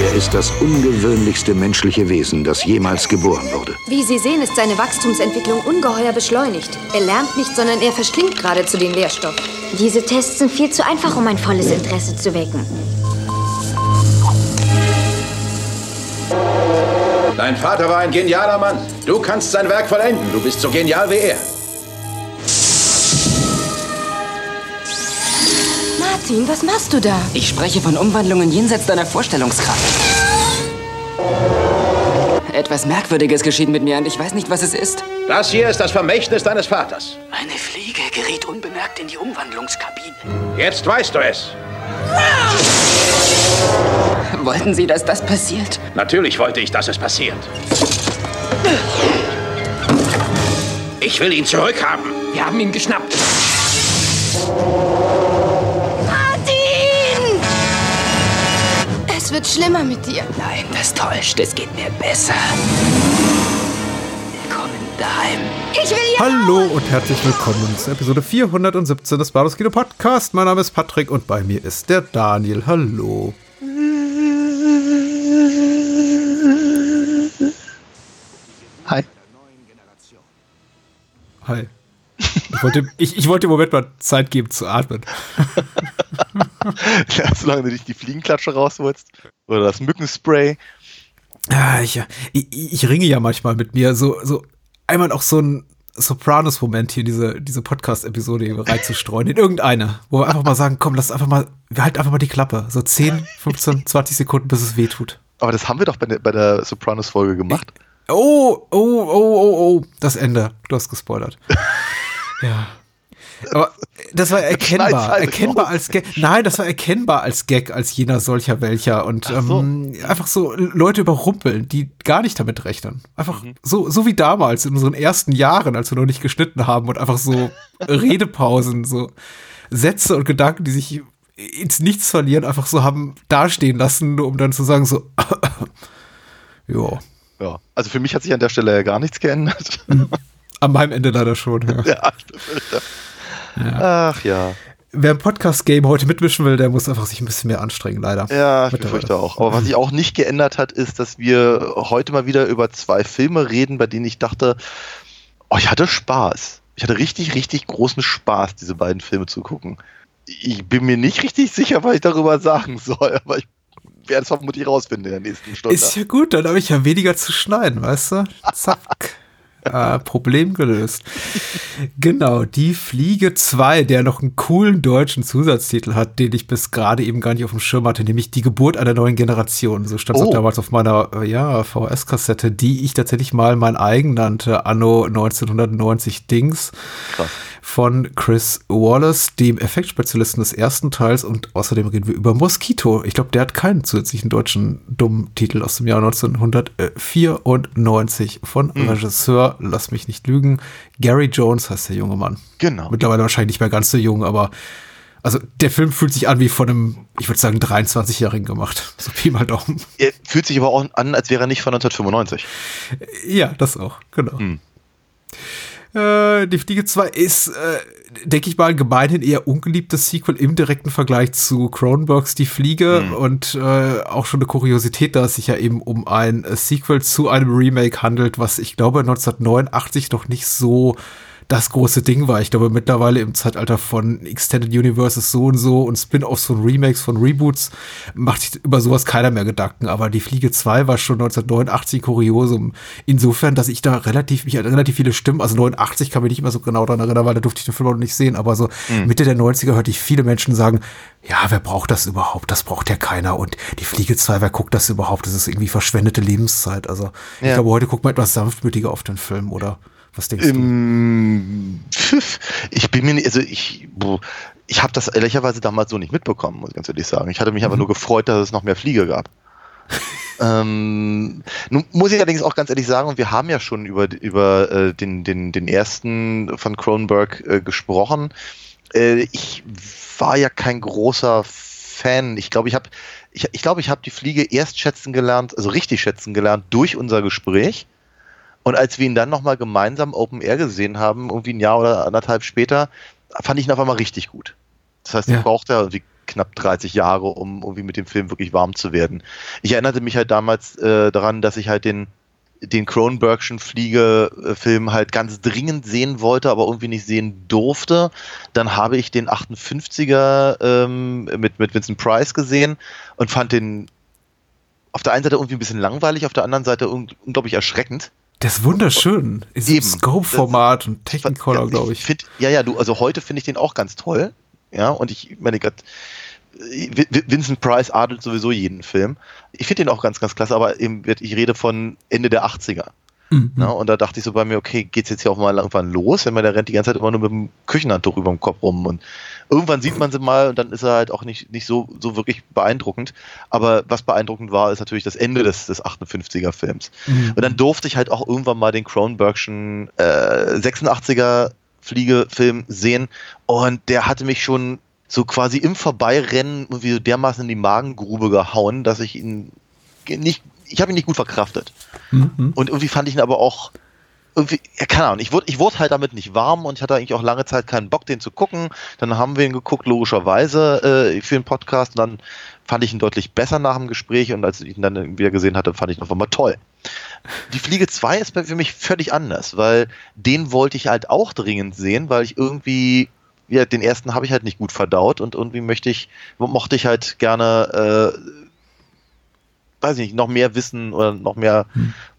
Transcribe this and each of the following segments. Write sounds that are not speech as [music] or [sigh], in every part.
Er ist das ungewöhnlichste menschliche Wesen, das jemals geboren wurde. Wie Sie sehen, ist seine Wachstumsentwicklung ungeheuer beschleunigt. Er lernt nicht, sondern er verschlingt geradezu den Lehrstoff. Diese Tests sind viel zu einfach, um ein volles Interesse zu wecken. Dein Vater war ein genialer Mann. Du kannst sein Werk vollenden. Du bist so genial wie er. Martin, was machst du da? Ich spreche von Umwandlungen jenseits deiner Vorstellungskraft. Etwas Merkwürdiges geschieht mit mir und ich weiß nicht, was es ist. Das hier ist das Vermächtnis deines Vaters. Eine Fliege geriet unbemerkt in die Umwandlungskabine. Jetzt weißt du es. Wollten Sie, dass das passiert? Natürlich wollte ich, dass es passiert. Ich will ihn zurückhaben. Wir haben ihn geschnappt. Es wird schlimmer mit dir. Nein, das täuscht. Es geht mir besser. Willkommen daheim. Ich will hier Hallo und herzlich willkommen zu Episode 417 des Bados Kino Podcast. Mein Name ist Patrick und bei mir ist der Daniel. Hallo. Hi. Hi. Ich wollte, ich, ich wollte im Moment mal Zeit geben zu atmen. [laughs] Ja, solange du dich die Fliegenklatsche rausholst oder das Mückenspray. Ja, ich, ich, ich ringe ja manchmal mit mir. So, so einmal auch so ein Sopranos-Moment hier, diese, diese Podcast-Episode hier reinzustreuen, in irgendeine, wo wir einfach mal sagen, komm, lass einfach mal, wir halten einfach mal die Klappe. So 10, 15, 20 Sekunden, bis es weh tut. Aber das haben wir doch bei der, bei der Sopranos-Folge gemacht. Oh, oh, oh, oh, oh, das Ende. Du hast gespoilert. [laughs] ja. Aber das war [laughs] erkennbar, halt erkennbar als Gag. Nein, das war erkennbar als Gag, als jener solcher welcher. Und so. ähm, einfach so Leute überrumpeln, die gar nicht damit rechnen. Einfach Mhm. so, so wie damals in unseren ersten Jahren, als wir noch nicht geschnitten haben und einfach so [laughs] Redepausen, so Sätze und Gedanken, die sich ins Nichts verlieren, einfach so haben dastehen lassen, nur um dann zu sagen so, [laughs] ja. Ja. Also für mich hat sich an der Stelle ja gar nichts geändert. An meinem Ende leider schon. Ja. [laughs] ja. Ach ja. Wer im Podcast-Game heute mitmischen will, der muss einfach sich ein bisschen mehr anstrengen, leider. Ja, ich befürchte auch. Aber was sich auch nicht geändert hat, ist, dass wir heute mal wieder über zwei Filme reden, bei denen ich dachte, oh, ich hatte Spaß. Ich hatte richtig, richtig großen Spaß, diese beiden Filme zu gucken. Ich bin mir nicht richtig sicher, was ich darüber sagen soll, aber ich werde es vermutlich rausfinden in der nächsten Stunde. Ist ja gut, dann habe ich ja weniger zu schneiden, weißt du? Zack. Äh, Problem gelöst. Genau, die Fliege 2, der noch einen coolen deutschen Zusatztitel hat, den ich bis gerade eben gar nicht auf dem Schirm hatte, nämlich die Geburt einer neuen Generation. So stand es Oh. auch damals auf meiner äh, ja, VS-Kassette, die ich tatsächlich mal mein eigen nannte, anno 1990 Dings Krass. Von Chris Wallace, dem Effektspezialisten des ersten Teils und außerdem reden wir über Mosquito. Ich glaube, der hat keinen zusätzlichen deutschen dummen Titel aus dem Jahr 1994 von Regisseur, lass mich nicht lügen, Gary Jones heißt der junge Mann. Genau. Mittlerweile wahrscheinlich nicht mehr ganz so jung, aber also der Film fühlt sich an wie von einem, ich würde sagen, 23-Jährigen gemacht. [laughs] So Pi mal Daumen. Er fühlt sich aber auch an, als wäre er nicht von 1995. Ja, das auch, genau. Hm. Äh, die Fliege 2 ist, äh, denke ich mal, gemeinhin eher ungeliebtes Sequel im direkten Vergleich zu Cronenbergs Die Fliege Hm. und äh, auch schon eine Kuriosität, da es sich ja eben um ein äh, Sequel zu einem Remake handelt, was ich glaube 1989 noch nicht so das große Ding war. Ich glaube, mittlerweile im Zeitalter von Extended Universes so und so und Spin-offs von Remakes, von Reboots, macht sich über sowas keiner mehr Gedanken. Aber die Fliege 2 war schon 1989 Kuriosum. Insofern, dass ich da relativ, mich relativ viele Stimmen, also 89 kann mich nicht mehr so genau daran erinnern, weil da durfte ich den Film auch noch nicht sehen, aber so Mitte der 90er hörte ich viele Menschen sagen, ja, wer braucht das überhaupt? Das braucht ja keiner. Und die Fliege 2, wer guckt das überhaupt? Das ist irgendwie verschwendete Lebenszeit. Also ich Ja. glaube, heute guckt man etwas sanftmütiger auf den Film, oder? Was denkst du? Ähm, pfiff. [laughs] ich bin mir also ich, boah, ich habe das ehrlicherweise damals so nicht mitbekommen, muss ich ganz ehrlich sagen. Ich hatte mich aber nur gefreut, dass es noch mehr Flieger gab. [laughs] ähm, nun muss ich allerdings auch ganz ehrlich sagen, und wir haben ja schon über, über äh, den, den, den ersten von Cronenberg äh, gesprochen. Äh, ich war ja kein großer Fan. Ich glaube, ich habe ich, ich, glaube, ich habe die Fliege erst schätzen gelernt, also richtig schätzen gelernt durch unser Gespräch. Und als wir ihn dann nochmal gemeinsam Open Air gesehen haben, irgendwie ein Jahr oder anderthalb später, fand ich ihn auf einmal richtig gut. Das heißt, Ja. ich brauchte ja irgendwie knapp 30 Jahre, um irgendwie mit dem Film wirklich warm zu werden. Ich erinnerte mich halt damals äh, daran, dass ich halt den den Cronenbergschen Fliege-Film halt ganz dringend sehen wollte, aber irgendwie nicht sehen durfte. Dann habe ich den 58er ähm, mit, mit Vincent Price gesehen und fand den auf der einen Seite irgendwie ein bisschen langweilig, auf der anderen Seite un unglaublich erschreckend. Der ist wunderschön. Ist im Eben. Scope-Format und Technicolor, Ja, glaube ich. Find, ja, ja, du, also heute finde ich den auch ganz toll. Ja, und ich meine gerade, äh, Vincent Price adelt sowieso jeden Film. Ich finde den auch ganz, ganz klasse, aber eben, ich rede von Ende der 80er. Mhm. Ja, und da dachte ich so bei mir, okay, geht's jetzt hier auch mal irgendwann los? Wenn man der rennt die ganze Zeit immer nur mit dem Küchenhandtuch über dem Kopf rum und irgendwann sieht man sie mal und dann ist er halt auch nicht, nicht so, so wirklich beeindruckend. Aber was beeindruckend war, ist natürlich das Ende des, des 58er Films. Mhm. Und dann durfte ich halt auch irgendwann mal den Cronenbergschen äh, 86er Fliegefilm sehen und der hatte mich schon so quasi im Vorbeirennen irgendwie so dermaßen in die Magengrube gehauen, dass ich ihn nicht, ich habe ihn nicht gut verkraftet. Mhm. Und irgendwie fand ich ihn aber auch irgendwie, ja, keine Ahnung, ich wurde, ich wurde halt damit nicht warm und ich hatte eigentlich auch lange Zeit keinen Bock, den zu gucken. Dann haben wir ihn geguckt, logischerweise, äh, für den Podcast. Und dann fand ich ihn deutlich besser nach dem Gespräch und als ich ihn dann wieder gesehen hatte, fand ich ihn auf einmal toll. Die Fliege 2 ist für mich völlig anders, weil den wollte ich halt auch dringend sehen, weil ich irgendwie, ja, den ersten habe ich halt nicht gut verdaut und irgendwie möchte ich, mochte ich halt gerne, äh, weiß ich nicht, noch mehr wissen oder noch mehr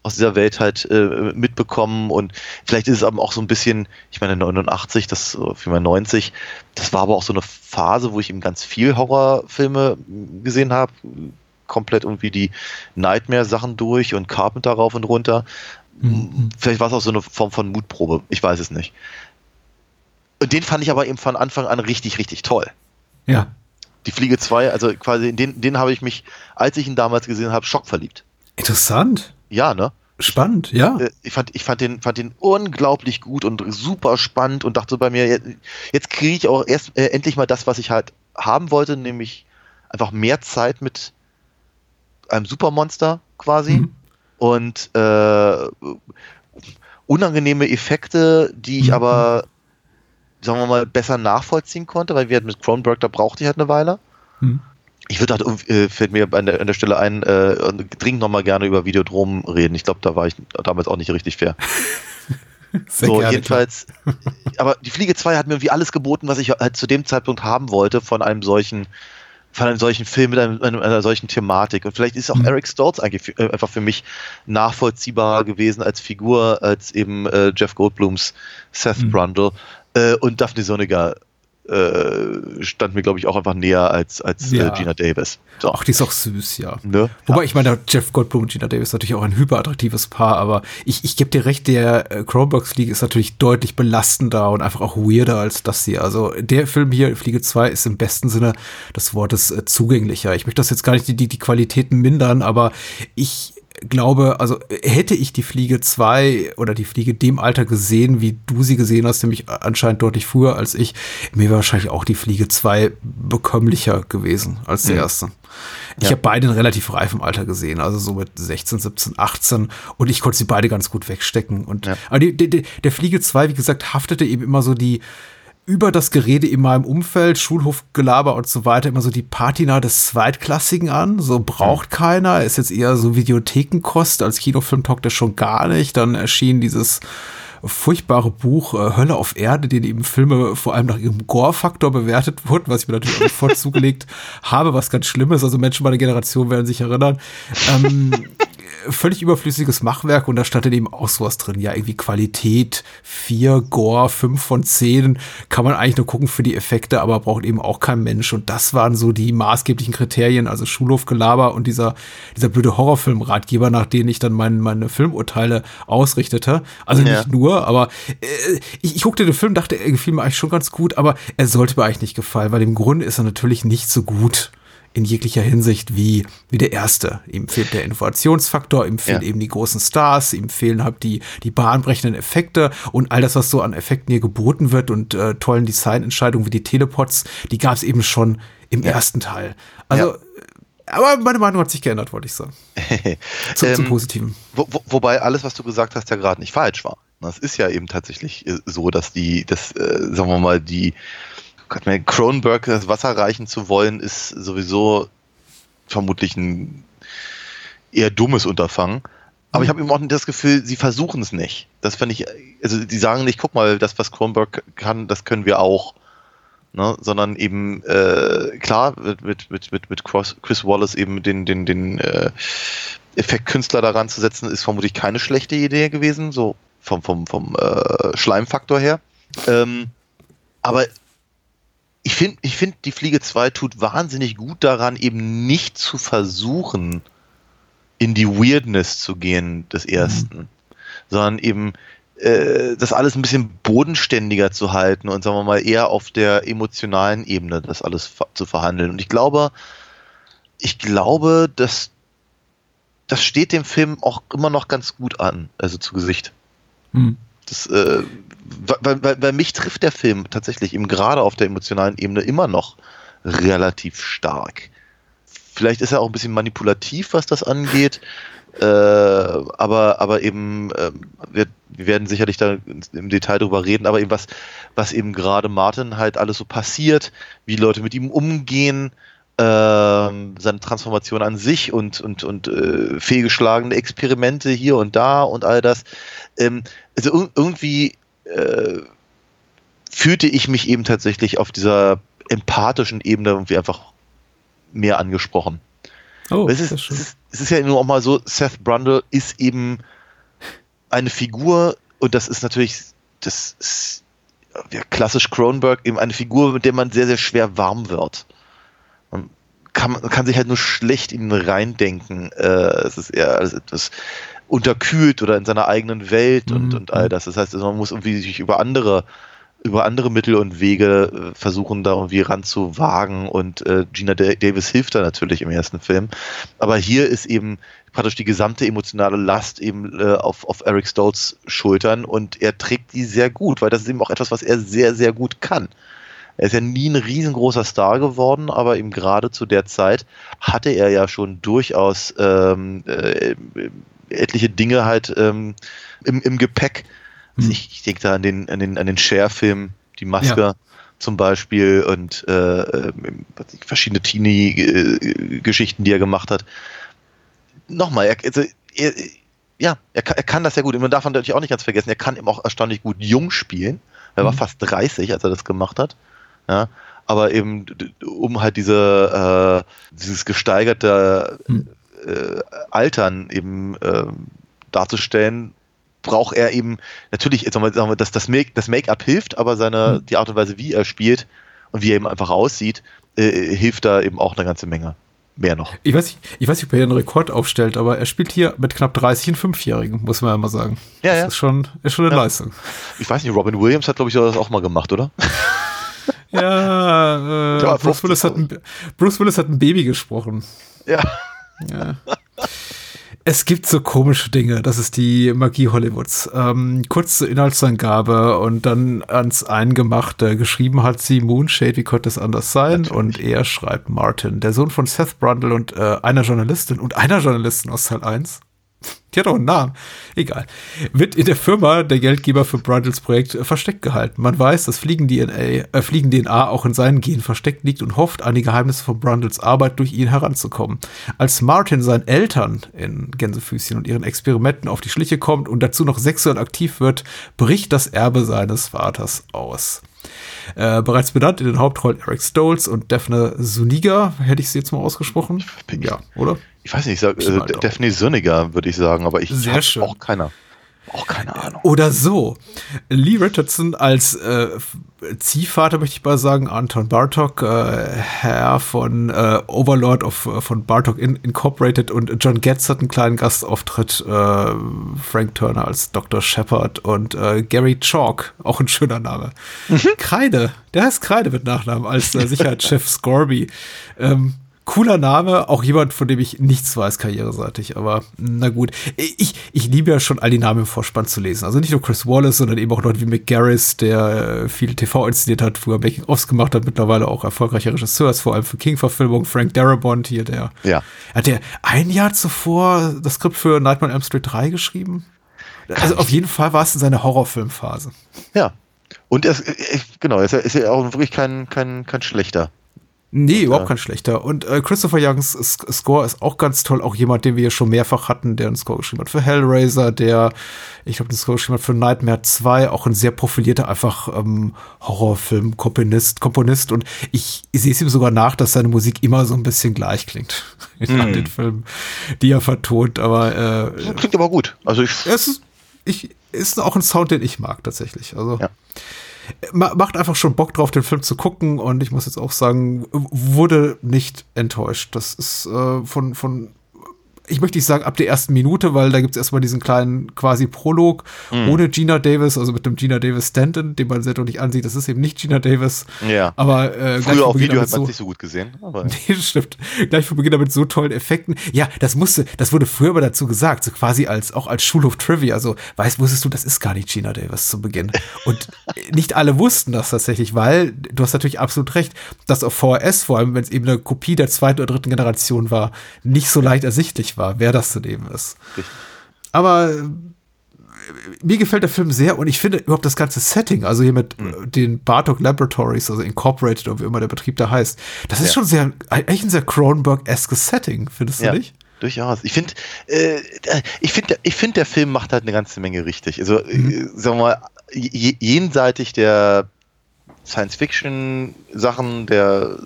aus dieser Welt halt äh, mitbekommen und vielleicht ist es aber auch so ein bisschen, ich meine 89, das äh, für mein 90, das war aber auch so eine Phase, wo ich eben ganz viel Horrorfilme gesehen habe, komplett irgendwie die Nightmare-Sachen durch und Carpenter rauf und runter. Mhm. Vielleicht war es auch so eine Form von Mutprobe, ich weiß es nicht. Und den fand ich aber eben von Anfang an richtig, richtig toll. Ja. Die Fliege 2, also quasi in den, den habe ich mich, als ich ihn damals gesehen habe, schockverliebt. Interessant. Ja, ne? Spannend, ja. Äh, Ich fand, ich fand den, fand den unglaublich gut und super spannend und dachte bei mir, jetzt, jetzt kriege ich auch erst äh, endlich mal das, was ich halt haben wollte, nämlich einfach mehr Zeit mit einem Supermonster quasi Mhm. und äh, unangenehme Effekte, die ich Mhm. aber, sagen wir mal, besser nachvollziehen konnte, weil wir halt mit Cronenberg, da brauchte ich halt eine Weile. Mhm. Ich würde halt, äh, fällt mir an der, an der Stelle ein, äh, dringend nochmal gerne über Videodrom reden. Ich glaube, da war ich damals auch nicht richtig fair. [laughs] Sehr so, gerne, jedenfalls, [laughs] aber die Fliege 2 hat mir irgendwie alles geboten, was ich halt zu dem Zeitpunkt haben wollte von einem solchen, von einem solchen Film mit einem, einer solchen Thematik. Und vielleicht ist auch Mhm. Eric Stoltz eigentlich äh, einfach für mich nachvollziehbar gewesen als Figur, als eben äh, Jeff Goldblums Seth Mhm. Brundle. Äh, und Daphne Sonniger äh, stand mir, glaube ich, auch einfach näher als, als Ja. äh, Gina Davis. So. Ach, die ist auch süß, ja. Ne? Wobei, ich meine, Jeff Goldblum und Gina Davis ist natürlich auch ein hyperattraktives Paar, aber ich, ich gebe dir recht, der äh, Cronenbergs Fliege ist natürlich deutlich belastender und einfach auch weirder als das hier. Also der Film hier, Fliege 2, ist im besten Sinne des Wortes äh, zugänglicher. Ich möchte das jetzt gar nicht die, die, die Qualitäten mindern, aber ich glaube, also hätte ich die Fliege 2 oder die Fliege dem Alter gesehen, wie du sie gesehen hast, nämlich anscheinend deutlich früher als ich, mir wäre wahrscheinlich auch die Fliege 2 bekömmlicher gewesen als der Mhm. erste. Ich Ja. habe beide in relativ reifem Alter gesehen, also so mit 16, 17, 18 und ich konnte sie beide ganz gut wegstecken. Und Ja. aber die, die, der Fliege 2, wie gesagt, haftete eben immer so die über das Gerede in meinem Umfeld, Schulhofgelaber und so weiter, immer so die Patina des Zweitklassigen an. So braucht keiner, ist jetzt eher so Videothekenkost. Als Kinofilm taugt er schon gar nicht. Dann erschien dieses furchtbare Buch äh, Hölle auf Erde, den eben Filme vor allem nach ihrem Gore-Faktor bewertet wurden, was ich mir natürlich auch sofort zugelegt [laughs] habe, was ganz schlimm ist. Also Menschen meiner Generation werden sich erinnern. Ähm, völlig überflüssiges Machwerk und da stand dann eben auch sowas drin. Ja, irgendwie Qualität 4, Gore 5 von 10. Kann man eigentlich nur gucken für die Effekte, aber braucht eben auch kein Mensch. Und das waren so die maßgeblichen Kriterien, also Schulhofgelaber und dieser, dieser blöde Horrorfilm-Ratgeber, nach denen ich dann mein, meine Filmurteile ausrichtete. Also Ja. nicht nur, aber äh, ich, ich guckte den Film, dachte, er gefiel mir eigentlich schon ganz gut, aber er sollte mir eigentlich nicht gefallen, weil im Grunde ist er natürlich nicht so gut in jeglicher Hinsicht wie, wie der erste. Ihm fehlt der Innovationsfaktor, ihm fehlen Ja. eben die großen Stars, ihm fehlen halt die, die bahnbrechenden Effekte und all das, was so an Effekten hier geboten wird und äh, tollen Designentscheidungen wie die Telepods, die gab es eben schon im ersten Teil. Also, Ja. aber meine Meinung hat sich geändert, wollte ich sagen. [laughs] Zum, zum Ähm, Positiven. Wo, wo, wobei alles, was du gesagt hast, ja gerade nicht falsch war. Das ist ja eben tatsächlich äh, so, dass die, das, äh, sagen wir mal, die Gott, mir Cronenberg das Wasser reichen zu wollen, ist sowieso vermutlich ein eher dummes Unterfangen. Aber ich habe eben auch das Gefühl, sie versuchen es nicht. Das finde ich, also die sagen nicht, guck mal, das, was Cronenberg kann, das können wir auch. Ne? Sondern eben, äh, klar, mit, mit, mit, mit, Chris Wallace eben den, den, den äh, Effektkünstler daran zu setzen, ist vermutlich keine schlechte Idee gewesen, so vom, vom, vom äh, Schleimfaktor her. Ähm, aber ich finde, ich find, die Fliege 2 tut wahnsinnig gut daran, eben nicht zu versuchen, in die Weirdness zu gehen des ersten, sondern eben äh, das alles ein bisschen bodenständiger zu halten und sagen wir mal eher auf der emotionalen Ebene das alles zu verhandeln. Und ich glaube, ich glaube, dass das steht dem Film auch immer noch ganz gut an, also zu Gesicht. Hm. Das, äh, weil, weil, weil mich trifft der Film tatsächlich eben gerade auf der emotionalen Ebene immer noch relativ stark. Vielleicht ist er auch ein bisschen manipulativ, was das angeht, äh, aber, aber eben, äh, wir, wir werden sicherlich da im Detail drüber reden, aber eben was, was eben gerade Martin halt alles so passiert, wie Leute mit ihm umgehen, ähm, seine Transformation an sich und, und, und äh, fehlgeschlagene Experimente hier und da und all das. Ähm, also ir irgendwie äh, fühlte ich mich eben tatsächlich auf dieser empathischen Ebene irgendwie einfach mehr angesprochen. Oh, es, ist, es, ist, es ist ja nur auch mal so, Seth Brundle ist eben eine Figur und das ist natürlich, das ist ja, klassisch Cronenberg, eben eine Figur, mit der man sehr, sehr schwer warm wird. Man kann, man kann sich halt nur schlecht in ihn reindenken. Äh, es ist eher alles etwas unterkühlt oder in seiner eigenen Welt und, Mhm. und all das. Das heißt, also man muss irgendwie sich über andere über andere Mittel und Wege äh, versuchen, da irgendwie ranzuwagen und äh, Gina Da- Davis hilft da natürlich im ersten Film. Aber hier ist eben praktisch die gesamte emotionale Last eben äh, auf, auf Eric Stoltz Schultern und er trägt die sehr gut, weil das ist eben auch etwas, was er sehr, sehr gut kann. Er ist ja nie ein riesengroßer Star geworden, aber eben gerade zu der Zeit hatte er ja schon durchaus ähm, äh, etliche Dinge halt ähm, im, im Gepäck. Hm. Ich, ich denke da an den, an den, an den Cher-Film, die Maske Ja. zum Beispiel und äh, ähm, verschiedene Teenie-Geschichten, die er gemacht hat. Nochmal, er, also, er, ja, er kann, er kann das ja gut. Und man darf natürlich auch nicht ganz vergessen, er kann eben auch erstaunlich gut jung spielen. Er war Mhm. fast 30, als er das gemacht hat. Ja, aber eben, um halt diese, äh, dieses gesteigerte Hm. Äh, Altern eben äh, darzustellen, braucht er eben natürlich, jetzt sagen wir, dass das Make- das Make-up hilft, aber seine, Hm. die Art und Weise, wie er spielt und wie er eben einfach aussieht, äh, hilft da eben auch eine ganze Menge. Mehr noch. Ich weiß, nicht, ich weiß nicht, ob er hier einen Rekord aufstellt, aber er spielt hier mit knapp 30 einen Fünfjährigen, muss man ja mal sagen. Ja, das ja. ist schon, ist schon eine Ja. Leistung. Ich weiß nicht, Robin Williams hat, glaube ich, das auch mal gemacht, oder? Ja, äh, Ja, Bruce, 50, Willis hat ein, Bruce Willis hat ein Baby gesprochen. Ja. Ja. Es gibt so komische Dinge, das ist die Magie Hollywoods. Ähm, kurze Inhaltsangabe und dann ans Eingemachte. Geschrieben hat sie Moonshade, wie konnte es anders sein? Und er schreibt Martin, der Sohn von Seth Brundle und äh, einer Journalistin und einer Journalistin aus Teil 1. Die hat auch einen Namen. Egal. Wird in der Firma der Geldgeber für Brundles Projekt äh, versteckt gehalten. Man weiß, dass Fliegen-DNA äh, Fliegen auch in seinen Genen versteckt liegt und hofft, an die Geheimnisse von Brundles Arbeit durch ihn heranzukommen. Als Martin seinen Eltern in Gänsefüßchen und ihren Experimenten auf die Schliche kommt und dazu noch sexuell aktiv wird, bricht das Erbe seines Vaters aus. Äh, bereits benannt in den Hauptrollen Eric Stoltz und Daphne Zuniga, hätte ich sie jetzt mal ausgesprochen? Ja, oder? Ich weiß nicht, ich sag, äh. Daphne Sönniger, würde ich sagen, aber ich Sehr hab schön. auch keiner. Auch keine Ahnung. Oder so. Lee Richardson als äh, Ziehvater, möchte ich mal sagen, Anton Bartok, äh, Herr von äh, Overlord of, äh, von Bartok In Incorporated und John Getz hat einen kleinen Gastauftritt, äh, Frank Turner als Dr. Shepard und äh, Gary Chalk, auch ein schöner Name. Kreide, der heißt Kreide mit Nachnamen, als äh, [laughs] Sicherheitschef Scorby. Ähm, cooler Name, auch jemand, von dem ich nichts weiß, karriereseitig, aber na gut. Ich, ich liebe ja schon all die Namen im Vorspann zu lesen. Also nicht nur Chris Wallace, sondern eben auch Leute wie Mick Garris, der äh, viele TV inszeniert hat, früher Making-ofs gemacht hat, mittlerweile auch erfolgreicher Regisseur ist, vor allem für King-Verfilmung. Frank Darabont hier, der Ja. hat der ein Jahr zuvor das Skript für Nightmare on Elm Street 3 geschrieben. Also auf jeden Fall war es in seiner Horrorfilmphase. Ja. Und er ist, äh, genau, er ist ja, ist ja auch wirklich kein, kein, kein schlechter. Nee, überhaupt kein schlechter. Und äh, Christopher Youngs Score ist auch ganz toll. Auch jemand, den wir hier schon mehrfach hatten, der einen Score geschrieben hat für Hellraiser, der, ich glaube, den Score geschrieben hat für Nightmare 2, auch ein sehr profilierter, einfach ähm, Horrorfilm-Komponist. Komponist. Und ich, ich sehe es ihm sogar nach, dass seine Musik immer so ein bisschen gleich klingt [laughs] in all den Filmen, die er vertont. Aber äh, Klingt aber gut. Also ich, es ist, ich, ist auch ein Sound, den ich mag, tatsächlich. Also Ja. Ma- macht einfach schon Bock drauf, den Film zu gucken. Und ich muss jetzt auch sagen, wurde nicht enttäuscht. Das ist äh, von, von, ich möchte nicht sagen ab der ersten Minute, weil da gibt es erstmal diesen kleinen quasi Prolog ohne Gina Davis, also mit dem Gina Davis Stanton, den man sehr deutlich ansieht. Das ist eben nicht Gina Davis. Ja. Aber äh, früher auf Video hat man so- es nicht so gut gesehen. Aber [laughs] Nee, stimmt. Gleich von Beginn damit so tollen Effekten. Ja, das musste, das wurde früher aber dazu gesagt, so quasi als, auch als Schulhof-Trivia. Also, weißt, wusstest du, das ist gar nicht Gina Davis zu Beginn. Und [laughs] nicht alle wussten das tatsächlich, weil, du hast natürlich absolut recht, dass auf VHS, vor allem wenn es eben eine Kopie der zweiten oder dritten Generation war, nicht so leicht ersichtlich war, wer das daneben ist. Aber äh, mir gefällt der Film sehr und ich finde überhaupt das ganze Setting, also hier mit äh, den Bartok Laboratories, also Incorporated oder wie immer der Betrieb da heißt, das ist Ja. schon sehr, eigentlich ein sehr Cronenberg-eskes Setting, findest du ja, nicht? durchaus. Ich finde, äh, ich finde, ich finde, der Film macht halt eine ganze Menge richtig. Also, äh, sagen wir mal, je- jenseitig der Science-Fiction-Sachen, der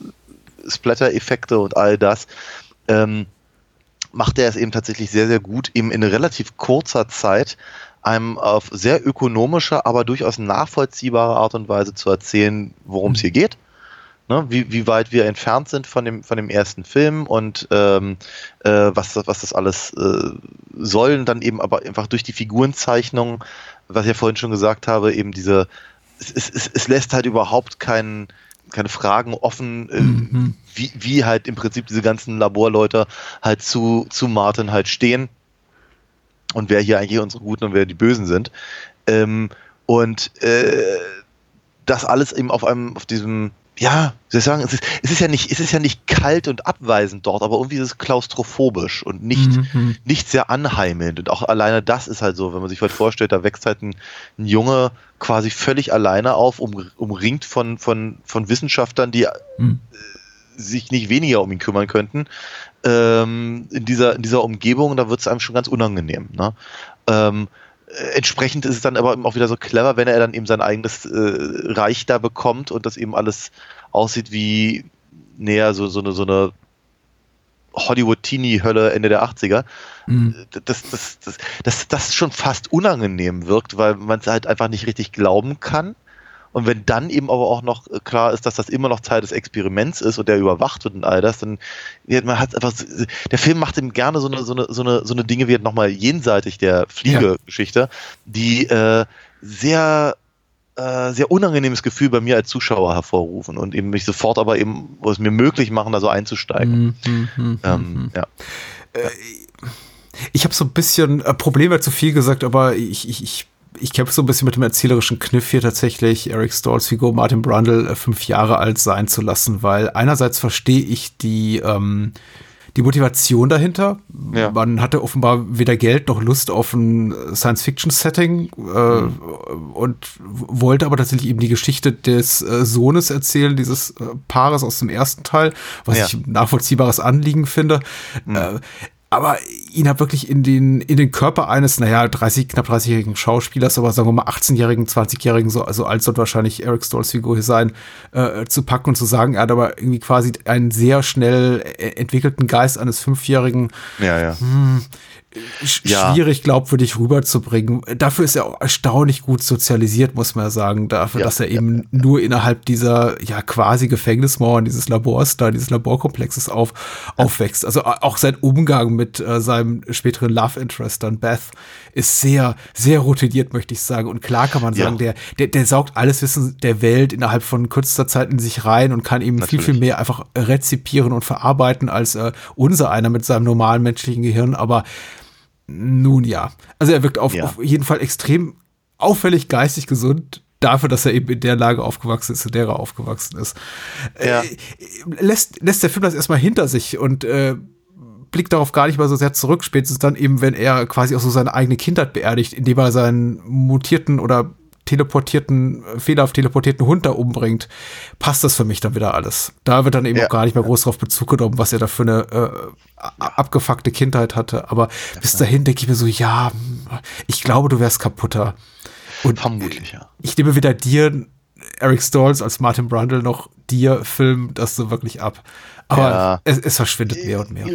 Splatter-Effekte und all das, ähm, macht er es eben tatsächlich sehr, sehr gut, eben in relativ kurzer Zeit einem auf sehr ökonomische, aber durchaus nachvollziehbare Art und Weise zu erzählen, worum es hier geht. Ne, wie, wie weit wir entfernt sind von dem, von dem ersten Film und ähm, äh, was, das- was das alles äh, soll. Und dann eben aber einfach durch die Figurenzeichnung, was ich ja vorhin schon gesagt habe, eben diese, es, es, es, lässt halt überhaupt kein, keine Fragen offen, äh, wie, wie halt im Prinzip diese ganzen Laborleute halt zu, zu Martin halt stehen und wer hier eigentlich unsere Guten und wer die Bösen sind. Ähm, und äh, das alles eben auf einem, auf diesem, ja, ich sagen, es ist, es ist ja nicht, es ist ja nicht kalt und abweisend dort, aber irgendwie ist es klaustrophobisch und nicht, Mhm. nicht sehr anheimelnd. Und auch alleine das ist halt so, wenn man sich halt vorstellt, da wächst halt ein, ein Junge quasi völlig alleine auf, um, umringt von, von, von Wissenschaftlern, die Mhm. sich nicht weniger um ihn kümmern könnten. Ähm, in, dieser, in dieser Umgebung, da wird es einem schon ganz unangenehm. Ne? Ähm, äh, entsprechend ist es dann aber eben auch wieder so clever, wenn er dann eben sein eigenes äh, Reich da bekommt und das eben alles aussieht wie näher so, so eine, so eine Hollywood-Teenie-Hölle Ende der 80er. Das, das, das, das, das schon fast unangenehm wirkt, weil man es halt einfach nicht richtig glauben kann. Und wenn dann eben aber auch noch klar ist, dass das immer noch Teil des Experiments ist und der überwacht wird und all das, dann ja, man hat einfach, der Film macht ihm gerne so eine, so eine, so eine, so eine Dinge wie nochmal jenseitig der Fliegegeschichte, die äh, sehr, äh, sehr unangenehmes Gefühl bei mir als Zuschauer hervorrufen und eben mich sofort aber eben, wo es mir möglich machen, da so einzusteigen. Mhm. Ähm, ja. Ich habe so ein bisschen äh, Probleme zu viel gesagt, aber ich, ich, ich, ich kämpfe so ein bisschen mit dem erzählerischen Kniff hier tatsächlich, Eric Stalls Figur Martin Brundle äh, fünf Jahre alt sein zu lassen, weil einerseits verstehe ich die, ähm, die Motivation dahinter. Ja. Man hatte offenbar weder Geld noch Lust auf ein Science-Fiction-Setting äh, und wollte aber tatsächlich eben die Geschichte des äh, Sohnes erzählen, dieses äh, Paares aus dem ersten Teil, was Ja. ich ein nachvollziehbares Anliegen finde. Äh, aber ihn hat wirklich in den, in den Körper eines, naja, 30, knapp 30-jährigen Schauspielers, aber sagen wir mal 18-jährigen, 20-jährigen, so, also alt wird wahrscheinlich Eric Stolls Figur hier sein, äh, zu packen und zu sagen, er hat aber irgendwie quasi einen sehr schnell äh, entwickelten Geist eines Fünfjährigen. Ja, ja. sch- Ja. schwierig glaubwürdig rüberzubringen. Dafür ist er auch erstaunlich gut sozialisiert, muss man ja sagen, dafür, Ja, dass er ja, eben nur innerhalb dieser ja quasi Gefängnismauern dieses Labors da, dieses Laborkomplexes auf, aufwächst. Also a- auch sein Umgang mit äh, seinem späteren Love Interest dann Beth ist sehr, sehr routiniert, möchte ich sagen. Und klar kann man Ja. sagen, der, der, der saugt alles Wissen der Welt innerhalb von kürzester Zeit in sich rein und kann eben viel, Natürlich. viel mehr einfach rezipieren und verarbeiten als äh, unser einer mit seinem normalen menschlichen Gehirn. Aber nun ja. Also er wirkt auf, Ja. auf jeden Fall extrem auffällig geistig gesund. Dafür, dass er eben in der Lage aufgewachsen ist, in der er aufgewachsen ist. Ja. Äh, lässt, lässt der Film das erstmal hinter sich und äh, blickt darauf gar nicht mal so sehr zurück, spätestens dann eben, wenn er quasi auch so seine eigene Kindheit beerdigt, indem er seinen mutierten oder teleportierten, fehlerhaft teleportierten Hund da umbringt, passt das für mich dann wieder alles. Da wird dann eben Ja. auch gar nicht mehr groß drauf Bezug genommen, was er da für eine äh, abgefuckte Kindheit hatte. Aber bis dahin denke ich mir so, ja, ich glaube, du wärst kaputter. Und Vermutlich, ja. ich nehme weder dir, Eric Stolz als Martin Brundle, noch dir Film das so wirklich ab. Aber Ja. es, es verschwindet mehr und mehr.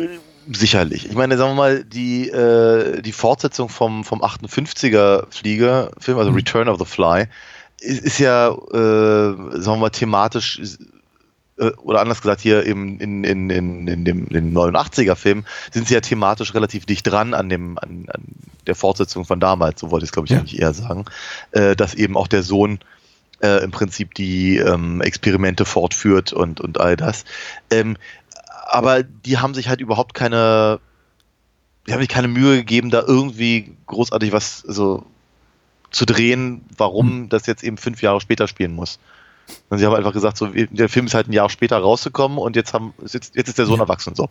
Sicherlich. Ich meine, sagen wir mal, die, äh, die Fortsetzung vom, vom 58er Flieger-Film, also Return of the Fly, ist, ist ja, äh, sagen wir mal, thematisch, äh, oder anders gesagt, hier im, in, in, in, in dem, dem 89er-Film sind sie ja thematisch relativ dicht dran an, dem, an, an der Fortsetzung von damals, so wollte ich es, glaube ich, Ja. eigentlich eher sagen, äh, dass eben auch der Sohn äh, im Prinzip die ähm, Experimente fortführt und, und all das. Ähm, aber die haben sich halt überhaupt keine, die haben sich keine Mühe gegeben, da irgendwie großartig was so zu drehen, warum das jetzt eben fünf Jahre später spielen muss. Und sie haben einfach gesagt, so, der Film ist halt ein Jahr später rausgekommen und jetzt haben, ist jetzt, jetzt ist der Sohn erwachsen. So,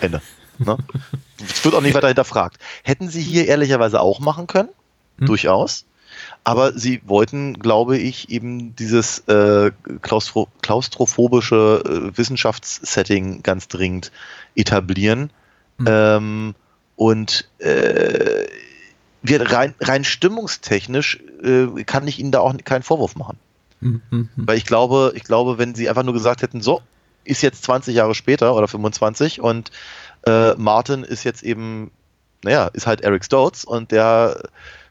Ende. Ne? [laughs] Es wird auch nicht weiter hinterfragt. Hätten sie hier ehrlicherweise auch machen können, durchaus. Aber sie wollten, glaube ich, eben dieses äh, klaustro klaustrophobische äh, Wissenschaftssetting ganz dringend etablieren. Ähm, und äh, wir rein, rein stimmungstechnisch äh, kann ich ihnen da auch keinen Vorwurf machen. Mhm. Weil ich glaube, ich glaube, wenn sie einfach nur gesagt hätten, so, ist jetzt 20 Jahre später oder 25 und äh, Martin ist jetzt eben, naja, ist halt Eric Stoltz und der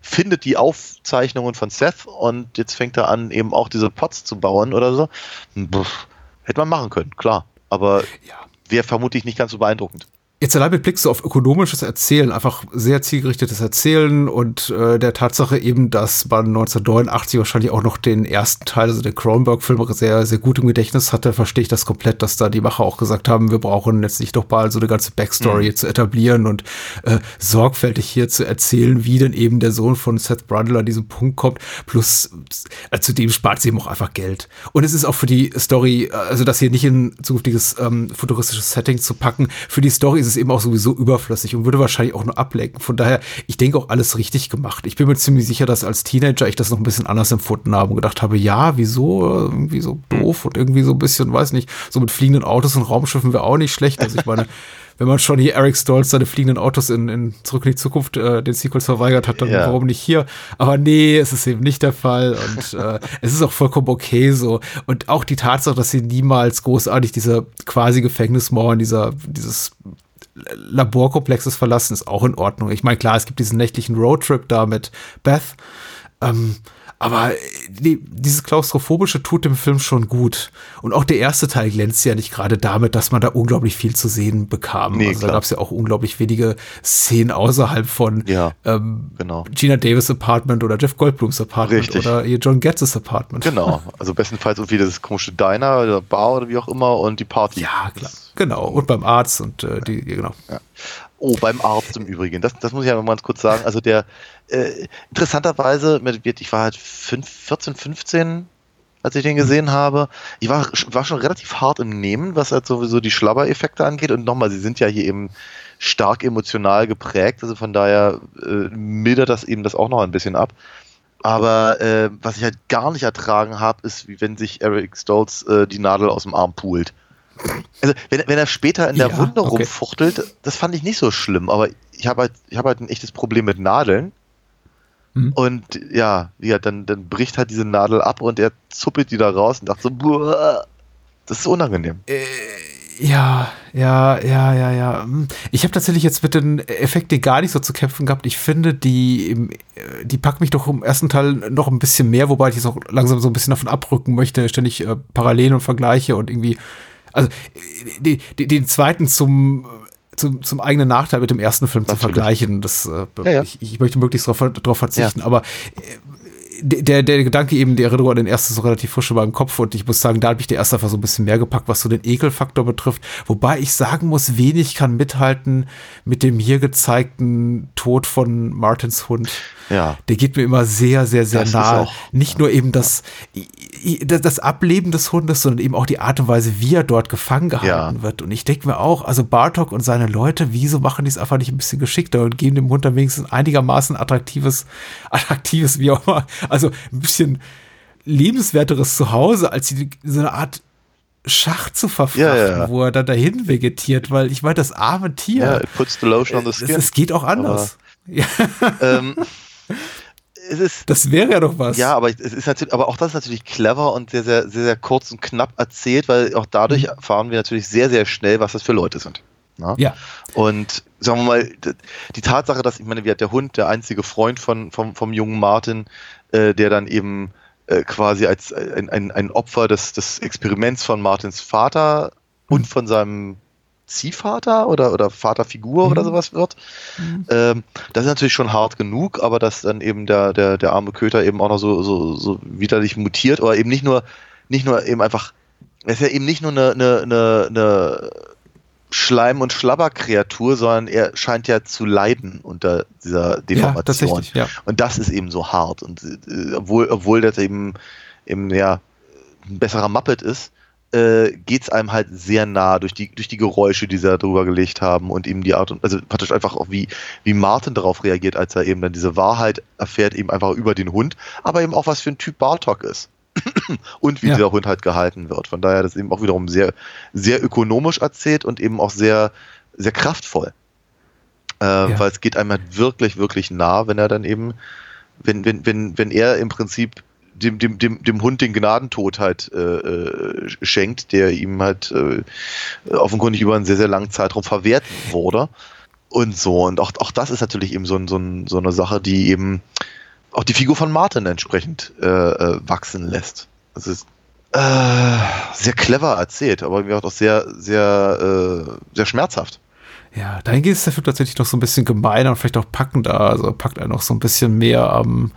findet die Aufzeichnungen von Seth und jetzt fängt er an, eben auch diese Pots zu bauen oder so. Pff, hätte man machen können, klar. Aber Ja. wäre vermutlich nicht ganz so beeindruckend. Jetzt allein mit Blick so auf ökonomisches Erzählen, einfach sehr zielgerichtetes Erzählen und äh, der Tatsache eben, dass man 1989 wahrscheinlich auch noch den ersten Teil, also den Cronenberg-Film, sehr, sehr gut im Gedächtnis hatte, verstehe ich das komplett, dass da die Macher auch gesagt haben, wir brauchen jetzt nicht doch bald so eine ganze Backstory zu etablieren und äh, sorgfältig hier zu erzählen, wie denn eben der Sohn von Seth Brundle an diesen Punkt kommt. Plus, äh, zudem spart sie eben auch einfach Geld. Und es ist auch für die Story, äh, also das hier nicht in zukünftiges ähm, futuristisches Setting zu packen, für die Story ist es eben auch sowieso überflüssig und würde wahrscheinlich auch nur ablenken. Von daher, ich denke auch alles richtig gemacht. Ich bin mir ziemlich sicher, dass als Teenager ich das noch ein bisschen anders empfunden habe und gedacht habe, ja, wieso, irgendwie so doof und irgendwie so ein bisschen, weiß nicht, so mit fliegenden Autos und Raumschiffen wäre auch nicht schlecht. Also ich meine, [laughs] wenn man schon hier Eric Stolz seine fliegenden Autos in, in Zurück in die Zukunft äh, den Sequels verweigert hat, dann Ja. warum nicht hier? Aber nee, es ist eben nicht der Fall und äh, [laughs] es ist auch vollkommen okay so. Und auch die Tatsache, dass sie niemals großartig diese quasi Gefängnismauern, dieser, dieses Laborkomplexes verlassen, ist auch in Ordnung. Ich meine, klar, es gibt diesen nächtlichen Roadtrip da mit Beth. Ähm, aber äh, die, dieses Klaustrophobische tut dem Film schon gut. Und auch der erste Teil glänzt ja nicht gerade damit, dass man da unglaublich viel zu sehen bekam. Nee, also da klar. gab es ja auch unglaublich wenige Szenen außerhalb von Ja, ähm, genau. Gina Davis Apartment oder Jeff Goldblums Apartment Richtig. oder John Getz's Apartment. Genau. [laughs] Also bestenfalls irgendwie das komische Diner oder Bar oder wie auch immer und die Party. Ja, klar. Genau. Und beim Arzt und äh, die, die, genau. Oh, beim Arzt im Übrigen. Das, das muss ich aber mal kurz sagen. Also der äh, interessanterweise, ich war halt fünf, 14, 15, als ich den gesehen habe. Ich war, war schon relativ hart im Nehmen, was halt sowieso die Schlabber-Effekte angeht. Und nochmal, sie sind ja hier eben stark emotional geprägt. Also von daher äh, mildert das eben das auch noch ein bisschen ab. Aber äh, was ich halt gar nicht ertragen habe, ist, wie wenn sich Eric Stoltz äh, die Nadel aus dem Arm pult. Also, wenn, wenn er später in der Ja, Wunde okay. rumfuchtelt, das fand ich nicht so schlimm, aber ich habe halt, ich habe halt ein echtes Problem mit Nadeln. Mhm. Und ja, ja dann, dann bricht halt diese Nadel ab und er zuppelt die da raus und dachte so, "Buah." das ist unangenehm. Ja, ja, ja, ja, ja. Hm. Ich habe tatsächlich jetzt mit den Effekten gar nicht so zu kämpfen gehabt. Ich finde, die, äh, die packt mich doch im ersten Teil noch ein bisschen mehr, wobei ich jetzt auch langsam so ein bisschen davon abrücken möchte, ständig äh, Parallelen und Vergleiche und irgendwie, also die, die, den zweiten zum zum, zum eigenen Nachteil mit dem ersten Film Natürlich. zu vergleichen. Das, äh, ja, ja. Ich, ich, möchte möglichst darauf verzichten, ja. aber äh, der, der Gedanke eben, die Erinnerung an den ersten ist so relativ frisch in meinem Kopf und ich muss sagen, da hat mich der erste einfach so ein bisschen mehr gepackt, was so den Ekelfaktor betrifft. Wobei ich sagen muss, wenig kann mithalten mit dem hier gezeigten Tod von Martins Hund. Ja. Der geht mir immer sehr, sehr, sehr das nahe. Nicht nur eben das, das Ableben des Hundes, sondern eben auch die Art und Weise, wie er dort gefangen gehalten wird. Und ich denke mir auch, also Bartok und seine Leute, wieso machen die es einfach nicht ein bisschen geschickter und geben dem Hund dann wenigstens einigermaßen attraktives, [laughs] attraktives, wie auch immer, also ein bisschen lebenswerteres Zuhause, als die, so eine Art Schacht zu verfrachten, ja, ja. wo er dann dahin vegetiert, weil ich meine, das arme Tier. Ja, it puts the lotion on the skin. Es, es geht auch anders. Aber, [laughs] ja. ähm, ist, das wäre ja doch was. Ja, aber es ist natürlich, aber auch das ist natürlich clever und sehr, sehr, sehr, sehr kurz und knapp erzählt, weil auch dadurch mhm. erfahren wir natürlich sehr, sehr schnell, was das für Leute sind. Na? Ne? Ja. Und sagen wir mal, die Tatsache, dass, ich meine, wie hat der Hund, der einzige Freund von, vom, vom jungen Martin, äh, der dann eben äh, quasi als ein, ein, ein Opfer des, des Experiments von Martins Vater mhm. und von seinem Ziehvater oder, oder Vaterfigur mhm. oder sowas wird. Mhm. Ähm, das ist natürlich schon hart genug, aber dass dann eben der, der, der arme Köter eben auch noch so, so, so widerlich mutiert oder eben nicht nur, nicht nur eben einfach, er ist ja eben nicht nur eine, eine, eine, eine Schleim- und Schlabberkreatur, sondern er scheint ja zu leiden unter dieser Deformation. Ja, ja. Und das ist eben so hart. Und äh, obwohl, obwohl das eben, eben ja, ein besserer Muppet ist, äh, geht es einem halt sehr nah durch die, durch die Geräusche, die sie da drüber gelegt haben und eben die Art und also praktisch einfach auch wie, wie Martin darauf reagiert, als er eben dann diese Wahrheit erfährt, eben einfach über den Hund, aber eben auch was für ein Typ Bartok ist. [clears throat] und wie ja. dieser Hund halt gehalten wird. Von daher das eben auch wiederum sehr, sehr ökonomisch erzählt und eben auch sehr, sehr kraftvoll. Äh, ja. Weil es geht einem halt wirklich, wirklich nah, wenn er dann eben, wenn, wenn, wenn, wenn er im Prinzip dem, dem, dem, dem Hund den Gnadentod halt äh, äh, schenkt, der ihm halt äh, offenkundig über einen sehr, sehr langen Zeitraum verwehrt wurde. Und so. Und auch, auch das ist natürlich eben so, so, so eine Sache, die eben auch die Figur von Martin entsprechend äh, äh, wachsen lässt. Das ist äh, sehr clever erzählt, aber irgendwie auch sehr, sehr, äh, sehr schmerzhaft. Ja, dahingehend ist der Film tatsächlich noch so ein bisschen gemeiner und vielleicht auch packender. Also packt er noch so ein bisschen mehr am,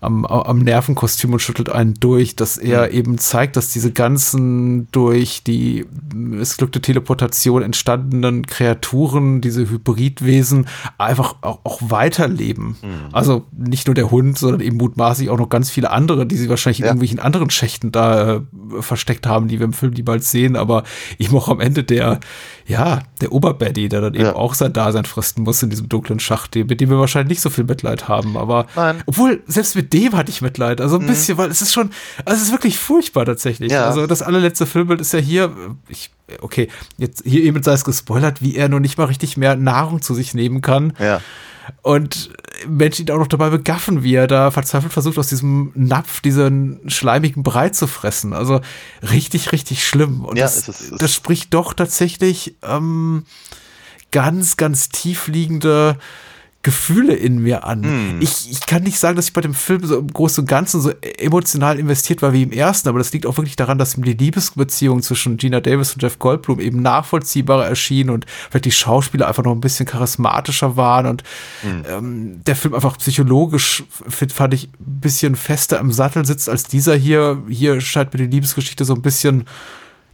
am, am Nervenkostüm und schüttelt einen durch, dass er mhm. eben zeigt, dass diese ganzen durch die missglückte Teleportation entstandenen Kreaturen, diese Hybridwesen, einfach auch, auch weiterleben. Mhm. Also nicht nur der Hund, sondern eben mutmaßlich auch noch ganz viele andere, die sie wahrscheinlich in ja. irgendwelchen anderen Schächten da äh, versteckt haben, die wir im Film die bald sehen, aber eben auch am Ende der, ja, der Oberbaddy, der dann ja. eben auch sein Dasein fristen muss in diesem dunklen Schacht, mit dem wir wahrscheinlich nicht so viel Mitleid haben. Aber Nein. obwohl, selbst mit dem hatte ich Mitleid. Also ein mhm. bisschen, weil es ist schon, also es ist wirklich furchtbar tatsächlich. Ja. Also das allerletzte Filmbild ist ja hier, ich, okay, jetzt hier eben sei es gespoilert, wie er nur nicht mal richtig mehr Nahrung zu sich nehmen kann. Ja. Und Menschen ihn auch noch dabei begaffen, wie er da verzweifelt versucht, aus diesem Napf diesen schleimigen Brei zu fressen. Also richtig, richtig schlimm. Und ja, das, es ist, es das spricht doch tatsächlich ähm, ganz, ganz tiefliegende Gefühle in mir an. Hm. Ich, ich kann nicht sagen, dass ich bei dem Film so im Großen und Ganzen so emotional investiert war wie im ersten, aber das liegt auch wirklich daran, dass mir die Liebesbeziehung zwischen Gina Davis und Jeff Goldblum eben nachvollziehbarer erschien und vielleicht die Schauspieler einfach noch ein bisschen charismatischer waren und hm. ähm, der Film einfach psychologisch, fand ich, ein bisschen fester im Sattel sitzt als dieser hier. Hier scheint mir die Liebesgeschichte so ein bisschen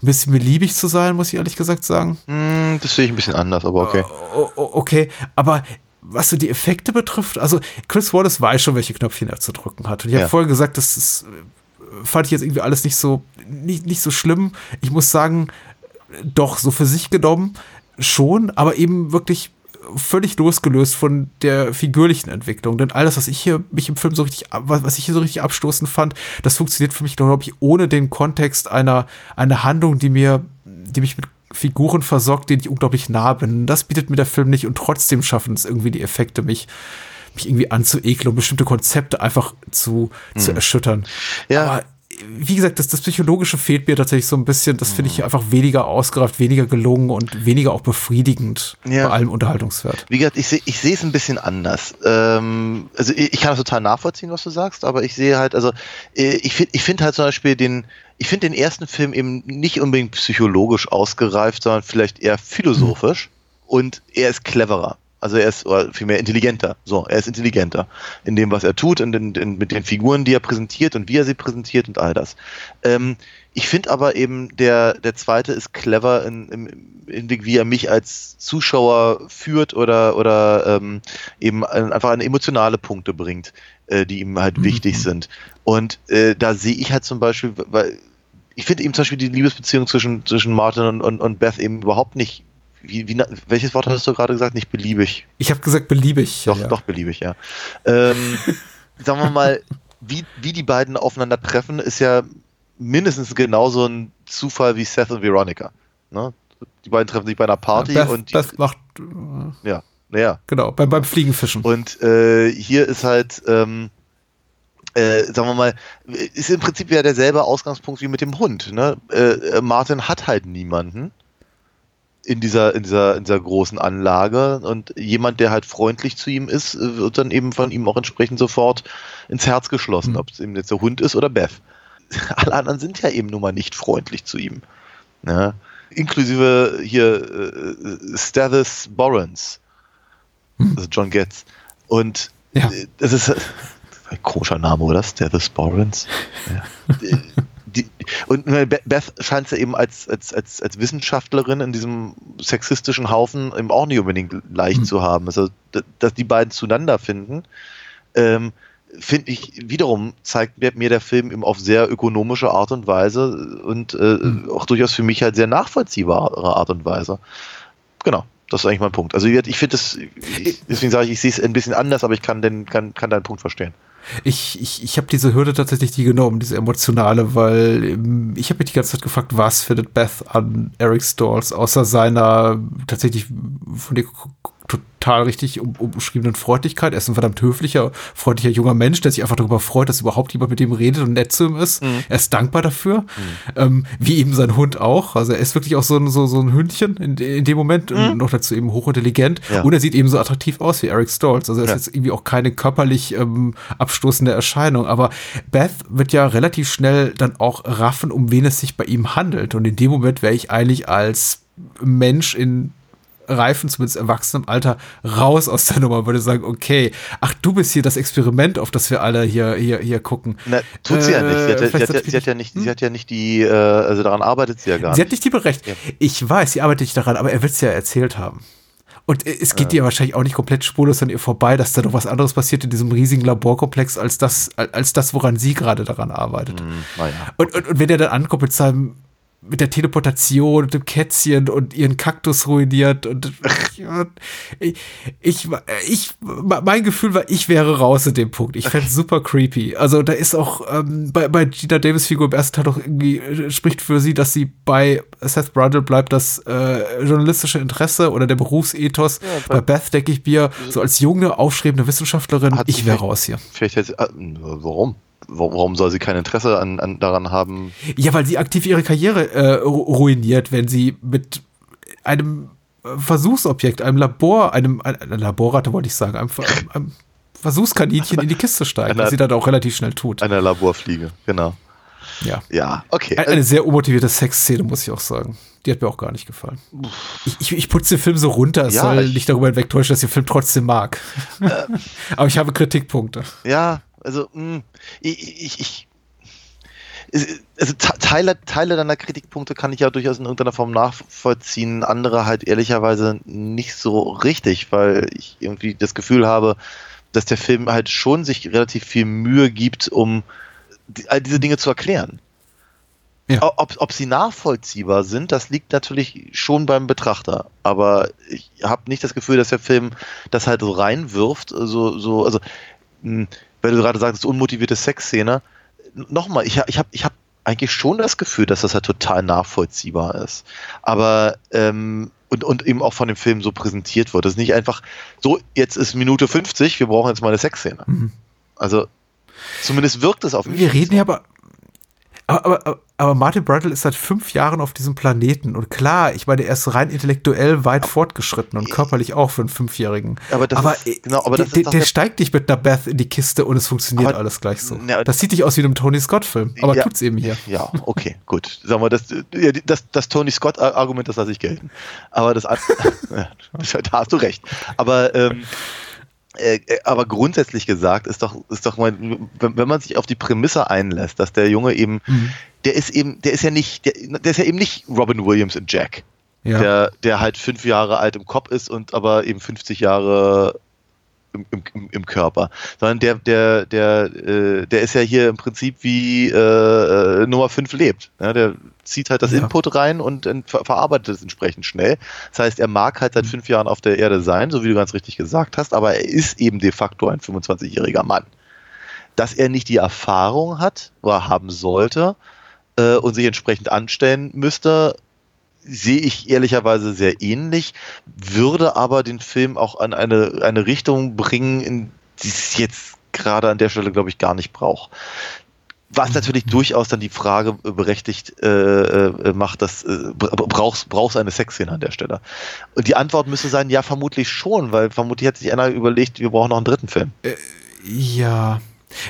ein bisschen beliebig zu sein, muss ich ehrlich gesagt sagen. Hm, das sehe ich ein bisschen anders, aber okay. Uh, okay, aber was so die Effekte betrifft, also Chris Wallace weiß schon, welche Knöpfchen er zu drücken hat. Und ich ja. habe vorher gesagt, das ist, fand ich jetzt irgendwie alles nicht so, nicht, nicht so schlimm. Ich muss sagen, doch, so für sich genommen schon, aber eben wirklich völlig losgelöst von der figürlichen Entwicklung. Denn alles, was ich hier mich im Film so richtig, was ich hier so richtig abstoßend fand, das funktioniert für mich, glaube ich, ohne den Kontext einer, einer Handlung, die mir, die mich mit Figuren versorgt, denen ich unglaublich nah bin. Das bietet mir der Film nicht und trotzdem schaffen es irgendwie die Effekte, mich, mich irgendwie anzuekeln und bestimmte Konzepte einfach zu, mhm. zu erschüttern. Ja. Aber wie gesagt, das, das Psychologische fehlt mir tatsächlich so ein bisschen. Das finde ich einfach weniger ausgereift, weniger gelungen und weniger auch befriedigend Ja. bei allem Unterhaltungswert. Wie gesagt, ich sehe ich sehe es ein bisschen anders. Ähm, also ich, ich kann das total nachvollziehen, was du sagst, aber ich sehe halt, also äh, ich finde ich finde halt zum Beispiel den, ich finde den ersten Film eben nicht unbedingt psychologisch ausgereift, sondern vielleicht eher philosophisch und er ist cleverer. Also er ist vielmehr intelligenter. So, er ist intelligenter in dem, was er tut und in, in, mit den Figuren, die er präsentiert und wie er sie präsentiert und all das. Ähm, ich finde aber eben, der, der zweite ist clever in, im Hinblick, wie er mich als Zuschauer führt oder, oder ähm, eben ein, einfach an emotionale Punkte bringt, äh, die ihm halt wichtig sind. Und äh, da sehe ich halt zum Beispiel, weil ich finde eben zum Beispiel die Liebesbeziehung zwischen, zwischen Martin und, und, und Beth eben überhaupt nicht. Wie, wie, welches Wort hattest du gerade gesagt? Nicht beliebig. Ich habe gesagt, beliebig. Doch, ja. doch beliebig, ja. Ähm, [laughs] sagen wir mal, wie, wie die beiden aufeinander treffen, ist ja mindestens genauso ein Zufall wie Seth und Veronica. Ne? Die beiden treffen sich bei einer Party Beth, und die, Beth macht, äh, ja, genau, beim, beim Fliegenfischen. Und äh, hier ist halt, ähm, äh, sagen wir mal, ist im Prinzip ja derselbe Ausgangspunkt wie mit dem Hund. Ne? Äh, Martin hat halt niemanden in dieser, in dieser, in dieser großen Anlage und jemand, der halt freundlich zu ihm ist, äh, wird dann eben von ihm auch entsprechend sofort ins Herz geschlossen, Mhm. ob es eben jetzt der Hund ist oder Beth. [laughs] Alle anderen sind ja eben nun mal nicht freundlich zu ihm. Ne? Inklusive hier äh, Stathis Borrens, also John Getz. Und Ja. äh, das ist äh, ein komischer Name, oder? Ja. Die- die, und äh, Be- Beth scheint ja eben als, als, als, als Wissenschaftlerin in diesem sexistischen Haufen eben auch nicht unbedingt leicht Hm. zu haben. Also, dass die beiden zueinander finden, ähm, finde ich wiederum zeigt mir, der Film eben auf sehr ökonomische Art und Weise und äh, Hm. auch durchaus für mich halt sehr nachvollziehbare Art und Weise. Genau. Das ist eigentlich mein Punkt. Also ich finde das, ich, deswegen sage ich, ich sehe es ein bisschen anders, aber ich kann den, kann, kann deinen Punkt verstehen. Ich, ich, ich habe diese Hürde tatsächlich nie genommen, diese emotionale, weil ähm, ich habe mich die ganze Zeit gefragt, was findet Beth an Eric Stalls, außer seiner tatsächlich von dir total richtig um, umschriebenen Freundlichkeit. Er ist ein verdammt höflicher, freundlicher junger Mensch, der sich einfach darüber freut, dass überhaupt jemand mit ihm redet und nett zu ihm ist. Er ist dankbar dafür, ähm, wie eben sein Hund auch. Also er ist wirklich auch so ein, so, so ein Hündchen in, in dem Moment und noch dazu eben hochintelligent. Ja. Und er sieht eben so attraktiv aus wie Eric Stoltz. Also er ist Ja. jetzt irgendwie auch keine körperlich ähm, abstoßende Erscheinung. Aber Beth wird ja relativ schnell dann auch raffen, um wen es sich bei ihm handelt. Und in dem Moment wäre ich eigentlich als Mensch in reifen, zumindest erwachsenem Alter, raus aus der Nummer, würde sagen, okay, ach, du bist hier das Experiment, auf das wir alle hier, hier, hier gucken. Na, tut sie ja nicht. Sie hat, ja- sie, Äh, vielleicht hat, ja- sie hat ja nicht, sie hat ja nicht die, äh, also daran arbeitet sie ja gar Sie nicht. hat nicht die Berecht. Ich weiß, sie arbeitet nicht daran, aber er wird es ja erzählt haben. Und äh, es geht ihr wahrscheinlich auch nicht komplett spurlos an ihr vorbei, dass da noch was anderes passiert in diesem riesigen Laborkomplex, als das, als das, woran sie gerade daran arbeitet. Naja. Und, und, und wenn er dann ankommt mit seinem, mit der Teleportation und dem Kätzchen und ihren Kaktus ruiniert und [laughs] ja, ich, ich, ich, mein Gefühl war, ich wäre raus in dem Punkt. Ich fände super creepy. Also da ist auch ähm, bei, bei Gina Davis Figur im ersten Teil doch irgendwie äh, spricht für sie, dass sie bei Seth Brundle bleibt das äh, journalistische Interesse oder der Berufsethos. bei, Beth denke ich mir, so als junge, aufstrebende Wissenschaftlerin, ich wäre raus hier. Vielleicht jetzt, äh, warum? Warum soll sie kein Interesse an, an, daran haben? Ja, weil sie aktiv ihre Karriere äh, ru- ruiniert, wenn sie mit einem äh, Versuchsobjekt, einem Labor, einem, ein- eine Laborratte wollte ich sagen, einem, einem Versuchskaninchen in die Kiste steigt, Einer- was sie dann auch relativ schnell tut. Einer Laborfliege, genau. Ja. Ja, okay. Ein- Eine sehr unmotivierte Sexszene, muss ich auch sagen. Die hat mir auch gar nicht gefallen. Ich, ich, ich putze den Film so runter, es Ja, soll ich- Äh. nicht darüber hinwegtäuschen, dass ich den Film trotzdem mag. [laughs] Aber ich habe Kritikpunkte. Ja, also mh, ich, ich, ich also Te- Teile, Teile deiner Kritikpunkte kann ich ja durchaus in irgendeiner Form nachvollziehen, andere halt ehrlicherweise nicht so richtig, weil ich irgendwie das Gefühl habe, dass der Film halt schon sich relativ viel Mühe gibt, um all diese Dinge zu erklären. Ja. Ob, ob sie nachvollziehbar sind, das liegt natürlich schon beim Betrachter. Aber ich habe nicht das Gefühl, dass der Film das halt so reinwirft. So, so, also, mh, weil du gerade sagtest, unmotivierte Sexszene. Nochmal, ich, ich habe ich hab eigentlich schon das Gefühl, dass das halt total nachvollziehbar ist. Aber, ähm, und, und eben auch von dem Film so präsentiert wird. Das ist nicht einfach so, jetzt ist Minute 50, wir brauchen jetzt mal eine Sexszene. Also, zumindest wirkt es auf mich. Wir reden ja aber. Aber, aber, aber Martin Brundle ist seit fünf Jahren auf diesem Planeten. Und klar, ich meine, er ist rein intellektuell weit fortgeschritten und körperlich auch für einen Fünfjährigen. Aber das aber, ist- genau, aber das der, der steigt nicht mit einer Beth in die Kiste und es funktioniert Aber- alles gleich so. Ja, das sieht nicht aus wie in einem Tony Scott-Film, aber Ja. tut's eben hier. Ja, okay, gut. Sagen wir, das, das, das Tony Scott-Argument, das lasse ich gelten. Aber das, [laughs] da hast du recht. Aber, ähm, äh, äh, aber grundsätzlich gesagt ist doch, ist doch mal, wenn, wenn man sich auf die Prämisse einlässt, dass der Junge eben, Mhm. der ist eben, der ist ja nicht, der, der ist ja eben nicht Robin Williams in Jack. Ja. Der, der halt fünf Jahre alt im Kopf ist und aber eben 50 Jahre im, im, im Körper, sondern der, der, der, äh, der ist ja hier im Prinzip wie äh, äh, Nummer 5 lebt. Ja, der zieht halt das Ja. Input rein und ver verarbeitet es entsprechend schnell. Das heißt, er mag halt seit fünf Jahren auf der Erde sein, so wie du ganz richtig gesagt hast, aber er ist eben de facto ein 25-jähriger Mann. Dass er nicht die Erfahrung hat oder haben sollte äh, und sich entsprechend anstellen müsste, sehe ich ehrlicherweise sehr ähnlich, würde aber den Film auch an eine, eine Richtung bringen, in die es jetzt gerade an der Stelle, glaube ich, gar nicht braucht. Was natürlich durchaus dann die Frage äh, berechtigt äh, äh, macht, dass äh, bra- brauchst brauchst eine Sexszene an der Stelle. Und die Antwort müsste sein, ja, vermutlich schon, weil vermutlich hat sich einer überlegt, wir brauchen noch einen dritten Film. Ja.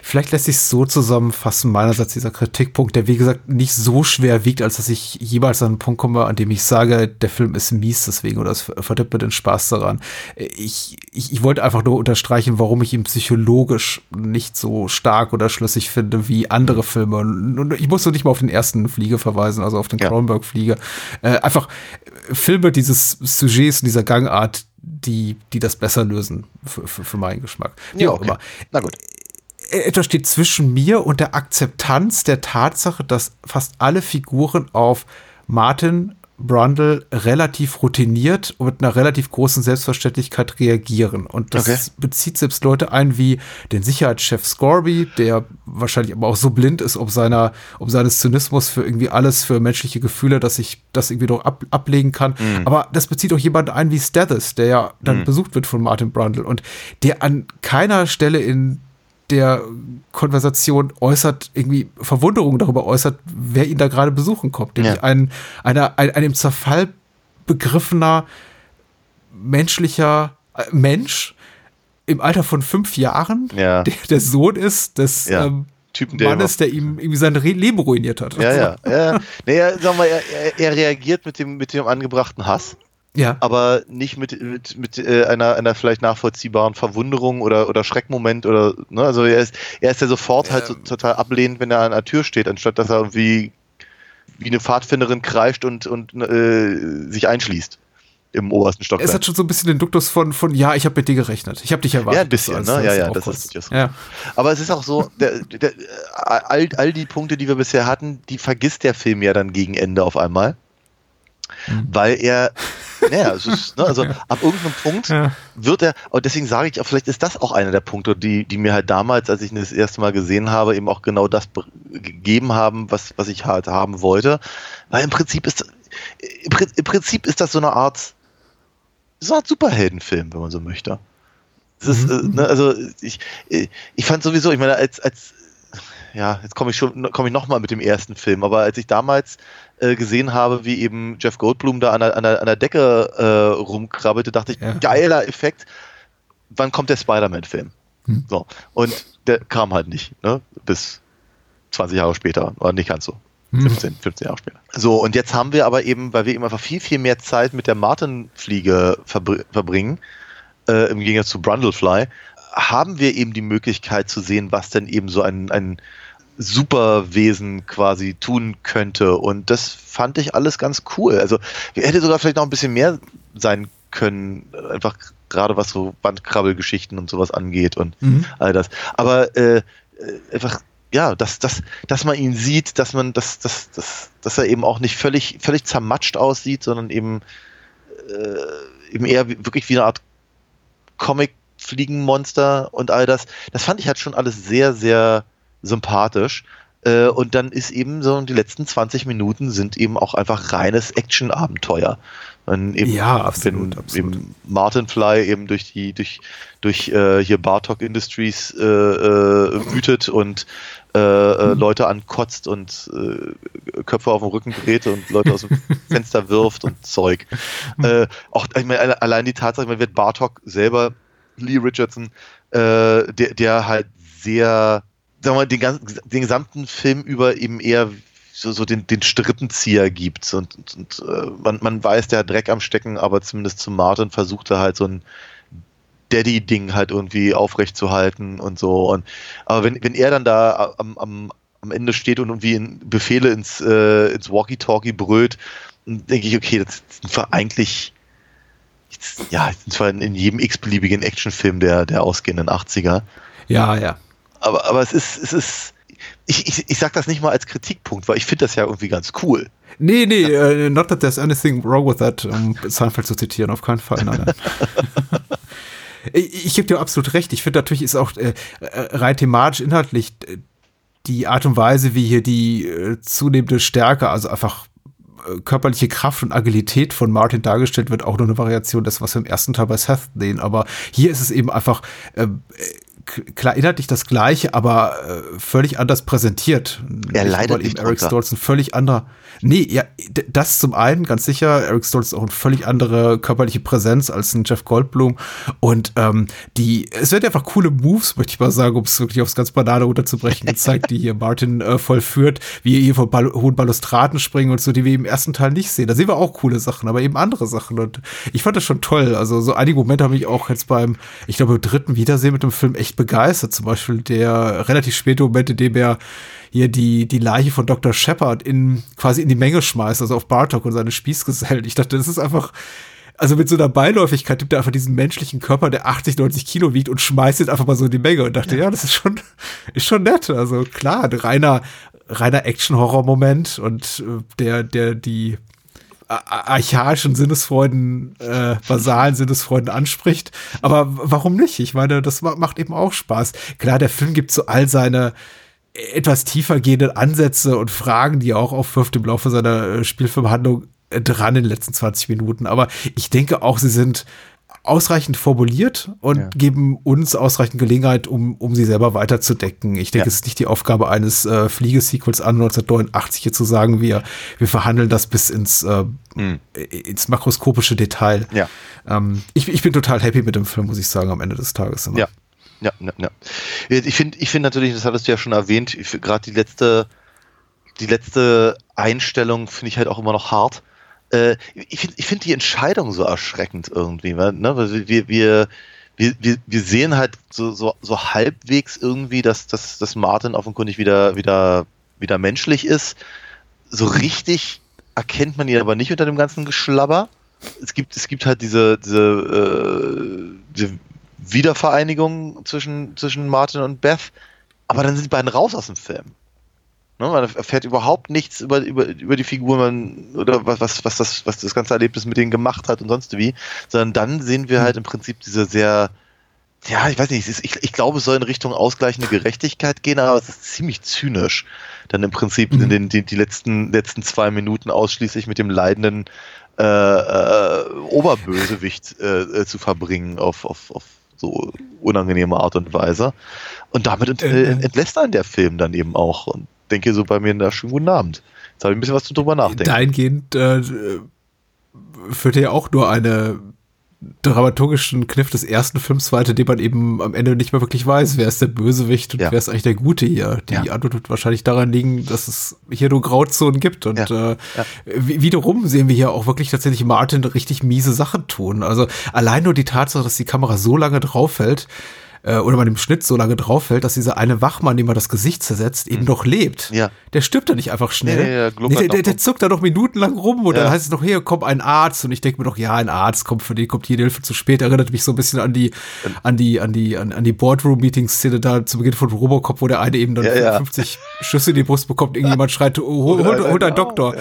Vielleicht lässt sich so zusammenfassen, meinerseits dieser Kritikpunkt, der wie gesagt nicht so schwer wiegt, als dass ich jemals an einen Punkt komme, an dem ich sage, der Film ist mies deswegen oder es verdirbt mir den Spaß daran. Ich, ich, ich wollte einfach nur unterstreichen, warum ich ihn psychologisch nicht so stark oder schlüssig finde wie andere Filme. Und ich muss nur nicht mal auf den ersten Fliege verweisen, also auf den Ja. Cronenberg-Fliege. Äh, einfach Filme dieses Sujets und dieser Gangart, die, die das besser lösen für, für, für meinen Geschmack. Wie Ja, auch okay. immer Na gut. Etwas steht zwischen mir und der Akzeptanz der Tatsache, dass fast alle Figuren auf Martin Brundle relativ routiniert und mit einer relativ großen Selbstverständlichkeit reagieren. Und das Okay. bezieht selbst Leute ein wie den Sicherheitschef Scorby, der wahrscheinlich aber auch so blind ist, um seiner, um seines Zynismus für irgendwie alles für menschliche Gefühle, dass ich das irgendwie doch ab, ablegen kann. Aber das bezieht auch jemanden ein wie Stathis, der ja dann besucht wird von Martin Brundle und der an keiner Stelle in der Konversation äußert, irgendwie Verwunderung darüber äußert, wer ihn da gerade besuchen kommt. Nämlich Ja. ein, einer, ein, ein im Zerfall begriffener menschlicher äh, Mensch im Alter von fünf Jahren, Ja. [laughs] der der Sohn ist des Ja. ähm, Typen, der Mannes, der ihm irgendwie sein Leben ruiniert hat. Ja, ja, [laughs] ja. Naja, sagen wir, er, er, er reagiert mit dem, mit dem angebrachten Hass, Ja. aber nicht mit, mit, mit äh, einer, einer vielleicht nachvollziehbaren Verwunderung oder, oder Schreckmoment oder, ne, also er ist, er ist ja sofort halt so total ablehnend, wenn er an der Tür steht, anstatt dass er irgendwie wie eine Pfadfinderin kreischt und, und äh, sich einschließt im obersten Stockwerk. Es hat schon so ein bisschen den Duktus von, von ja, ich habe mit dir gerechnet. Ich habe dich erwartet. Ja, ein bisschen, dass ne? Ja, ja, das ist ja. Aber es ist auch so, der, der, all, all die Punkte, die wir bisher hatten, die vergisst der Film ja dann gegen Ende auf einmal. Mhm. Weil er, naja, es ist, ne, also [laughs] ab irgendeinem Punkt Ja. wird er, und deswegen sage ich auch, vielleicht ist das auch einer der Punkte, die, die mir halt damals, als ich ihn das erste Mal gesehen habe, eben auch genau das be- gegeben haben, was, was ich halt haben wollte. Weil im Prinzip ist, im, Prin- im Prinzip ist das so eine Art, so eine Art Superheldenfilm, wenn man so möchte. Ist, äh, ne, also ich, ich fand sowieso, ich meine, als, als ja, jetzt komme ich schon, komme ich nochmal mit dem ersten Film, aber als ich damals äh, gesehen habe, wie eben Jeff Goldblum da an der, an der, an der Decke äh, rumkrabbelte, dachte ich, Ja. geiler Effekt. Wann kommt der Spider-Man-Film? So. Und der kam halt nicht, ne? Bis 20 Jahre später, oder nicht ganz so. 15, 15 Jahre später. So, und jetzt haben wir aber eben, weil wir eben einfach viel, viel mehr Zeit mit der Martin-Fliege verbr verbringen, äh, im Gegensatz zu Brundlefly, haben wir eben die Möglichkeit zu sehen, was denn eben so ein, ein Superwesen quasi tun könnte. Und das fand ich alles ganz cool. Also hätte sogar vielleicht noch ein bisschen mehr sein können, einfach gerade was so Bandkrabbelgeschichten und sowas angeht und Mhm. all das. Aber äh, einfach, ja, dass, dass, dass man ihn sieht, dass man, dass, dass, dass, dass er eben auch nicht völlig, völlig zermatscht aussieht, sondern eben, äh, eben eher wie, wirklich wie eine Art Comic-Fliegenmonster und all das. Das fand ich halt schon alles sehr, sehr sympathisch. Äh, und dann ist eben so, die letzten 20 Minuten sind eben auch einfach reines Action-Abenteuer. Ja, absolut, wenn absolut. Eben Martin Fly eben durch die, durch, durch äh, hier Bartok Industries äh, äh, wütet und äh, äh, Leute ankotzt und äh, Köpfe auf dem Rücken dreht und Leute aus dem [laughs] Fenster wirft und Zeug. Äh, auch ich meine, alle- allein die Tatsache, man wird Bartok selber, Lee Richardson, äh, der, der halt sehr, sagen wir den, ganzen, den gesamten Film über eben eher so, so den, den Strippenzieher gibt und, und, und äh, man, man weiß, der hat Dreck am Stecken, aber zumindest zu Martin versucht er halt so ein Daddy-Ding halt irgendwie aufrechtzuhalten und so. Und aber wenn, wenn er dann da am, am, am Ende steht und irgendwie in Befehle ins, äh, ins Walkie-Talkie brüllt, denke ich, okay, das sind wir eigentlich ja, in, in jedem x-beliebigen Actionfilm der, der ausgehenden 80er. Ja, ja. Aber, aber es ist, es ist, ich, ich, ich sag das nicht mal als Kritikpunkt, weil ich finde das ja irgendwie ganz cool. Nee, nee, äh, not that there's anything wrong with that, um Seinfeld zu zitieren, auf keinen Fall. Nein, nein. [laughs] ich ich gebe dir absolut recht. Ich finde natürlich ist auch äh, äh, rein thematisch, inhaltlich äh, die Art und Weise, wie hier die äh, zunehmende Stärke, also einfach äh, körperliche Kraft und Agilität von Martin dargestellt wird, auch nur eine Variation des, was wir im ersten Teil bei Seth sehen. Aber hier ist es eben einfach äh, k- klar inhaltlich das Gleiche, aber äh, völlig anders präsentiert. Er leidet weil eben nicht Eric. Stoltz ein völlig anderer. Nee, ja, das zum einen, ganz sicher. Eric Stoltz ist auch eine völlig andere körperliche Präsenz als ein Jeff Goldblum. Und ähm, die, es werden einfach coole Moves, möchte ich mal sagen, um es wirklich aufs ganz Banane runterzubrechen, gezeigt, die hier Martin äh, vollführt, wie er hier von Ball hohen Balustraden springen und so, die wir im ersten Teil nicht sehen. Da sehen wir auch coole Sachen, aber eben andere Sachen. Und ich fand das schon toll. Also so einige Momente haben mich auch jetzt beim, ich glaube, dritten Wiedersehen mit dem Film echt begeistert. Zum Beispiel der relativ späte Moment, in dem er hier die, die Leiche von Dr. Shepard in, quasi in die Menge schmeißt, also auf Bartok und seine Spießgesellen. Ich dachte, das ist einfach, also mit so einer Beiläufigkeit nimmt er einfach diesen menschlichen Körper, der 80, 90 Kilo wiegt und schmeißt ihn einfach mal so in die Menge und dachte, ja, das ist schon, ist schon nett. Also klar, ein reiner, reiner Action-Horror-Moment und äh, der, der die archaischen Sinnesfreuden, äh, basalen Sinnesfreuden anspricht. Aber warum nicht? Ich meine, das ma macht eben auch Spaß. Klar, der Film gibt so all seine etwas tiefer gehenden Ansätze und Fragen, die er auch aufwirft im Laufe seiner äh, Spielfilmhandlung äh, dran in den letzten 20 Minuten. Aber ich denke auch, sie sind ausreichend formuliert und Ja. geben uns ausreichend Gelegenheit, um, um sie selber weiterzudecken. Ich denke, Ja. es ist nicht die Aufgabe eines äh, Fliegesequels an 1989 hier zu sagen, wir, wir verhandeln das bis ins, äh, ins makroskopische Detail. Ja. Ähm, ich, ich bin total happy mit dem Film, muss ich sagen, am Ende des Tages. immer. Ja. Ja, ja, ja. Ich finde ich finde natürlich, das hattest du ja schon erwähnt, gerade die letzte, die letzte Einstellung finde ich halt auch immer noch hart. Äh, ich finde ich find die Entscheidung so erschreckend irgendwie, weil, ne? weil wir, wir, wir, wir, sehen halt so, so, so halbwegs irgendwie, dass, dass, dass Martin offenkundig wieder, wieder, wieder menschlich ist. So richtig erkennt man ihn aber nicht unter dem ganzen Geschlabber. Es gibt, es gibt halt diese, diese, äh, diese Wiedervereinigung zwischen, zwischen Martin und Beth, aber dann sind die beiden raus aus dem Film. Ne, man erfährt überhaupt nichts über, über, über die Figur man, oder was, was, was, das, was das ganze Erlebnis mit denen gemacht hat und sonst wie, sondern dann sehen wir halt im Prinzip diese sehr, ja, ich weiß nicht, ist, ich, ich glaube, es soll in Richtung ausgleichende Gerechtigkeit gehen, aber es ist ziemlich zynisch, dann im Prinzip in den, die, die letzten, letzten zwei Minuten ausschließlich mit dem leidenden äh, äh, Oberbösewicht äh, äh, zu verbringen auf, auf, auf so unangenehme Art und Weise. Und damit ent, äh, entlässt einen der Film dann eben auch. Und denke so bei mir, na, schönen guten Abend. Jetzt habe ich ein bisschen was zu drüber nachdenken. Dahingehend äh, führt er ja auch nur eine dramaturgischen Kniff des ersten Films weiter, dem man eben am Ende nicht mehr wirklich weiß, wer ist der Bösewicht und Ja. wer ist eigentlich der Gute hier. Die Ja. Antwort wird wahrscheinlich daran liegen, dass es hier nur Grauzonen gibt. Und Ja. äh, wi- wiederum sehen wir hier auch wirklich tatsächlich Martin richtig miese Sachen tun. Also allein nur die Tatsache, dass die Kamera so lange drauf hält, äh, oder man im Schnitt so lange drauf hält, dass dieser eine Wachmann, dem man das Gesicht zersetzt, eben noch lebt. Ja. Der stirbt ja nicht einfach schnell. Nee, nee, der gluckert der, der, der zuckt da noch minutenlang rum und Ja. dann heißt es noch, hier kommt ein Arzt und ich denke mir doch, ja, ein Arzt kommt für den kommt jede Hilfe zu spät. Erinnert mich so ein bisschen an die an die an die an, an die Boardroom-Meeting-Szene da zu Beginn von Robocop, wo der eine eben dann Ja, ja. 50 Schüsse in die Brust bekommt, irgendjemand schreit, oh, hol, hol, hol, deinen Doktor.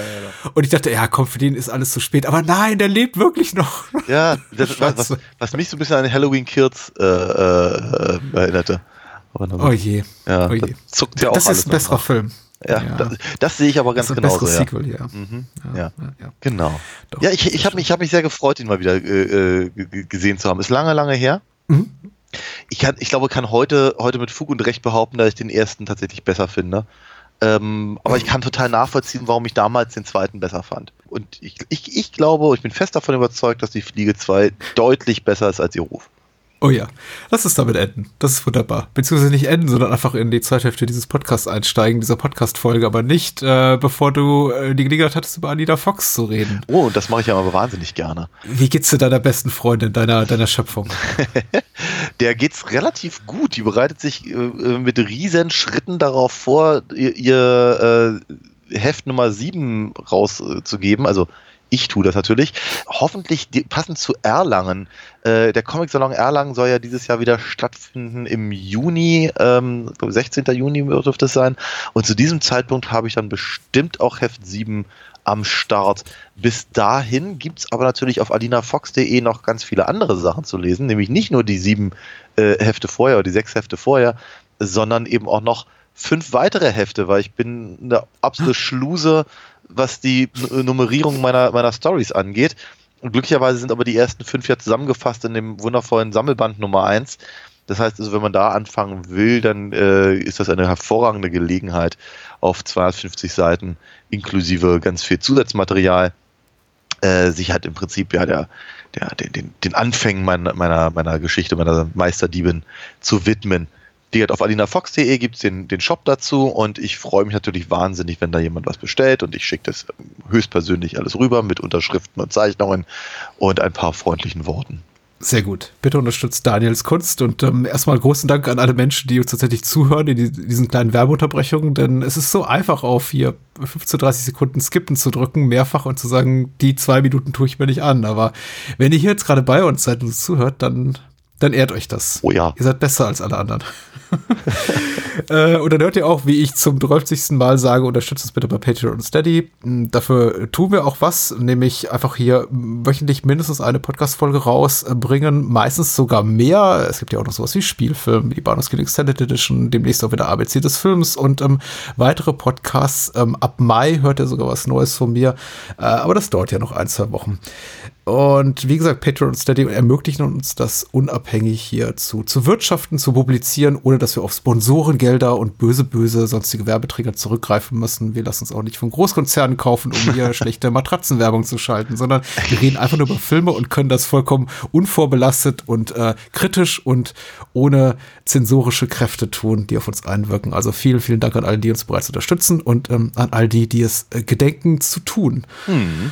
Und ich dachte, ja, komm, für den ist alles zu spät. Aber nein, der lebt wirklich noch. Ja, [laughs] das, was, was, was mich so ein bisschen an Halloween Kills äh, äh, erinnerte. Aber na gut. Oh je. Ja, oh je. das zuckt ja auch das ist ein besserer noch. Film. Ja, Das, das sehe ich aber ganz das ist ein genauso. Ja. Sequel, ja. Mhm. Ja, Ja. ja, ja. Genau. Doch, ja, ich, ich habe mich, ich hab mich sehr gefreut, ihn mal wieder äh, äh, gesehen zu haben. Ist lange, lange her. Mhm. Ich, kann, ich glaube, kann heute, heute mit Fug und Recht behaupten, dass ich den ersten tatsächlich besser finde. Ähm, aber ich kann total nachvollziehen, warum ich damals den zweiten besser fand. Und ich, ich, ich glaube, ich bin fest davon überzeugt, dass die Fliege 2 deutlich besser ist als ihr Ruf. Oh ja, lass es damit enden. Das ist wunderbar. Beziehungsweise nicht enden, sondern einfach in die zweite Hälfte dieses Podcasts einsteigen, dieser Podcast-Folge, aber nicht, äh, bevor du äh, die Gelegenheit hattest, über Anita Fox zu reden. Oh, das mache ich aber wahnsinnig gerne. Wie geht's dir deiner besten Freundin, deiner, deiner Schöpfung? [laughs] Der geht's relativ gut. Die bereitet sich äh, mit riesen Schritten darauf vor, ihr, ihr äh, Heft Nummer 7 rauszugeben. Also ich tue das natürlich. Hoffentlich passend zu Erlangen. Äh, der Comic-Salon Erlangen soll ja dieses Jahr wieder stattfinden im Juni, ähm, 16. Juni dürfte es sein. Und zu diesem Zeitpunkt habe ich dann bestimmt auch Heft 7 am Start. Bis dahin gibt es aber natürlich auf alinafox.de noch ganz viele andere Sachen zu lesen, nämlich nicht nur die sieben äh, Hefte vorher oder die sechs Hefte vorher, sondern eben auch noch fünf weitere Hefte, weil ich bin eine absolute [laughs] Schluse was die Nummerierung meiner, meiner Stories angeht. Und glücklicherweise sind aber die ersten fünf ja zusammengefasst in dem wundervollen Sammelband Nummer eins. Das heißt also, wenn man da anfangen will, dann äh, ist das eine hervorragende Gelegenheit auf 250 Seiten inklusive ganz viel Zusatzmaterial, äh, sich halt im Prinzip ja der, der, den, den, den Anfängen meiner, meiner, meiner Geschichte, meiner Meisterdiebin zu widmen. Wie gesagt, auf alinafox.de gibt es den, den Shop dazu und ich freue mich natürlich wahnsinnig, wenn da jemand was bestellt und ich schicke das höchstpersönlich alles rüber mit Unterschriften und Zeichnungen und ein paar freundlichen Worten. Sehr gut. Bitte unterstützt Daniels Kunst und ähm, erstmal großen Dank an alle Menschen, die uns tatsächlich zuhören in die, diesen kleinen Werbeunterbrechungen, denn es ist so einfach auf hier 15, 30 Sekunden skippen zu drücken, mehrfach und zu sagen, die zwei Minuten tue ich mir nicht an. Aber wenn ihr hier jetzt gerade bei uns seid und uns zuhört, dann dann ehrt euch das. Oh ja. Ihr seid besser als alle anderen. [laughs] äh, und dann hört ihr auch, wie ich zum 30. Mal sage, unterstützt uns bitte bei Patreon und Steady. Hm, dafür tun wir auch was, nämlich einfach hier wöchentlich mindestens eine Podcast-Folge rausbringen, meistens sogar mehr. Es gibt ja auch noch sowas wie Spielfilm, die Bahnhofskind Extended Edition, demnächst auch wieder ABC des Films und ähm, weitere Podcasts. Ähm, ab Mai hört ihr sogar was Neues von mir, äh, aber das dauert ja noch ein, zwei Wochen. Und wie gesagt, Patreon und Steady ermöglichen uns das unabhängig hier zu, zu wirtschaften, zu publizieren, ohne dass wir auf Sponsorengelder und böse, böse sonstige Werbeträger zurückgreifen müssen. Wir lassen uns auch nicht von Großkonzernen kaufen, um hier [laughs] schlechte Matratzenwerbung zu schalten, sondern wir reden einfach nur über Filme und können das vollkommen unvorbelastet und äh, kritisch und ohne zensorische Kräfte tun, die auf uns einwirken. Also vielen, vielen Dank an alle, die uns bereits unterstützen und ähm, an all die, die es äh, gedenken zu tun. Hm.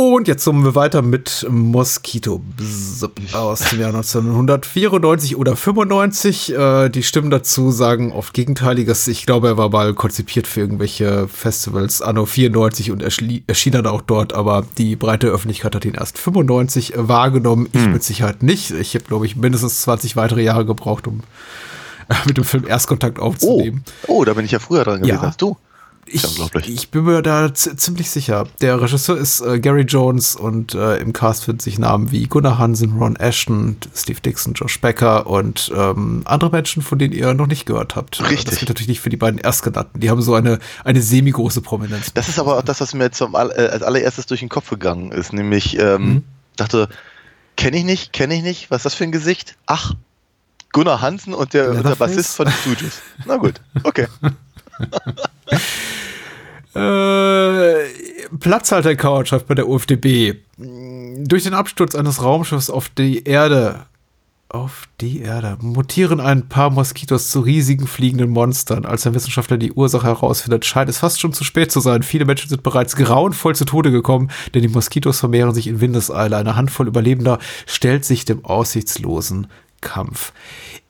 Und jetzt kommen wir weiter mit Mosquito aus dem Jahr 1994 oder 95. Äh, die Stimmen dazu sagen oft Gegenteiliges. Ich glaube, er war mal konzipiert für irgendwelche Festivals anno 94 und erschien dann auch dort, aber die breite Öffentlichkeit hat ihn erst 95 wahrgenommen. Ich hm. mit Sicherheit nicht. Ich habe, glaube ich, mindestens 20 weitere Jahre gebraucht, um [laughs] mit dem Film Erstkontakt aufzunehmen. Oh, oh da bin ich ja früher dran gewesen ja. als du. Ich, ich, bin mir da ziemlich sicher. Der Regisseur ist äh, Gary Jones und äh, im Cast finden sich Namen wie Gunnar Hansen, Ron Ashton, Steve Dixon, Josh Becker und ähm, andere Menschen, von denen ihr noch nicht gehört habt. Richtig. Das geht natürlich nicht für die beiden Erstgenannten. Die haben so eine, eine semi-große Prominenz. Das ist aber auch das, was mir zum äh, als allererstes durch den Kopf gegangen ist. Nämlich, ähm, mhm. dachte, kenne ich nicht, kenne ich nicht. Was ist das für ein Gesicht? Ach, Gunnar Hansen und der, und der Bassist von den Studios. Na gut, okay. [laughs] [laughs] Äh, Platzhalter-Couch bei der UFDB. Durch den Absturz eines Raumschiffs auf die Erde auf die Erde mutieren ein paar Moskitos zu riesigen fliegenden Monstern. Als ein Wissenschaftler die Ursache herausfindet, scheint es fast schon zu spät zu sein. Viele Menschen sind bereits grauenvoll zu Tode gekommen, denn die Moskitos vermehren sich in Windeseile. Eine Handvoll Überlebender stellt sich dem aussichtslosen Kampf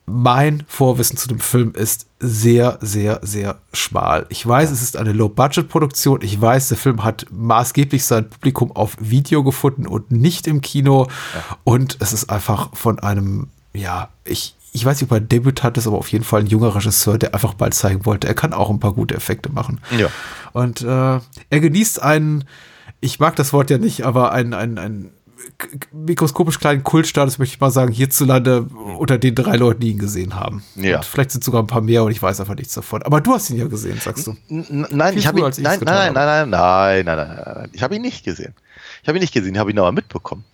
mein Vorwissen zu dem Film ist sehr, sehr, sehr schmal. Ich weiß, es ist eine Low-Budget-Produktion. Ich weiß, der Film hat maßgeblich sein Publikum auf Video gefunden und nicht im Kino. Ja. Und es ist einfach von einem, ja, ich, ich weiß nicht, ob er Debütant ist, aber auf jeden Fall ein junger Regisseur, der einfach bald zeigen wollte, er kann auch ein paar gute Effekte machen. Ja. Und äh, er genießt einen, ich mag das Wort ja nicht, aber ein, ein, ein mikroskopisch kleinen Kultstatus, möchte ich mal sagen, hierzulande unter den drei Leuten, die ihn gesehen haben. Ja. Und vielleicht sind sogar ein paar mehr und ich weiß einfach nichts davon. Aber du hast ihn ja gesehen, sagst du. N nein, ich habe ihn, nein, nein, nein, nein, nein, nein, nein, nein, ich habe ihn nicht gesehen. Ich Ich habe ihn nicht gesehen, habe ihn aber mitbekommen.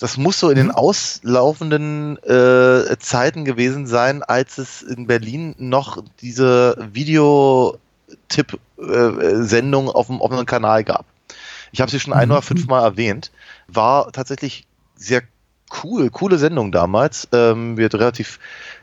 Das muss so in den auslaufenden äh, Zeiten gewesen sein, als es in Berlin noch diese Videotipp-Sendung auf dem offenen Kanal gab. Ich habe sie schon ein oder fünfmal erwähnt. War tatsächlich sehr cool, coole Sendung damals. Ähm, wird relativ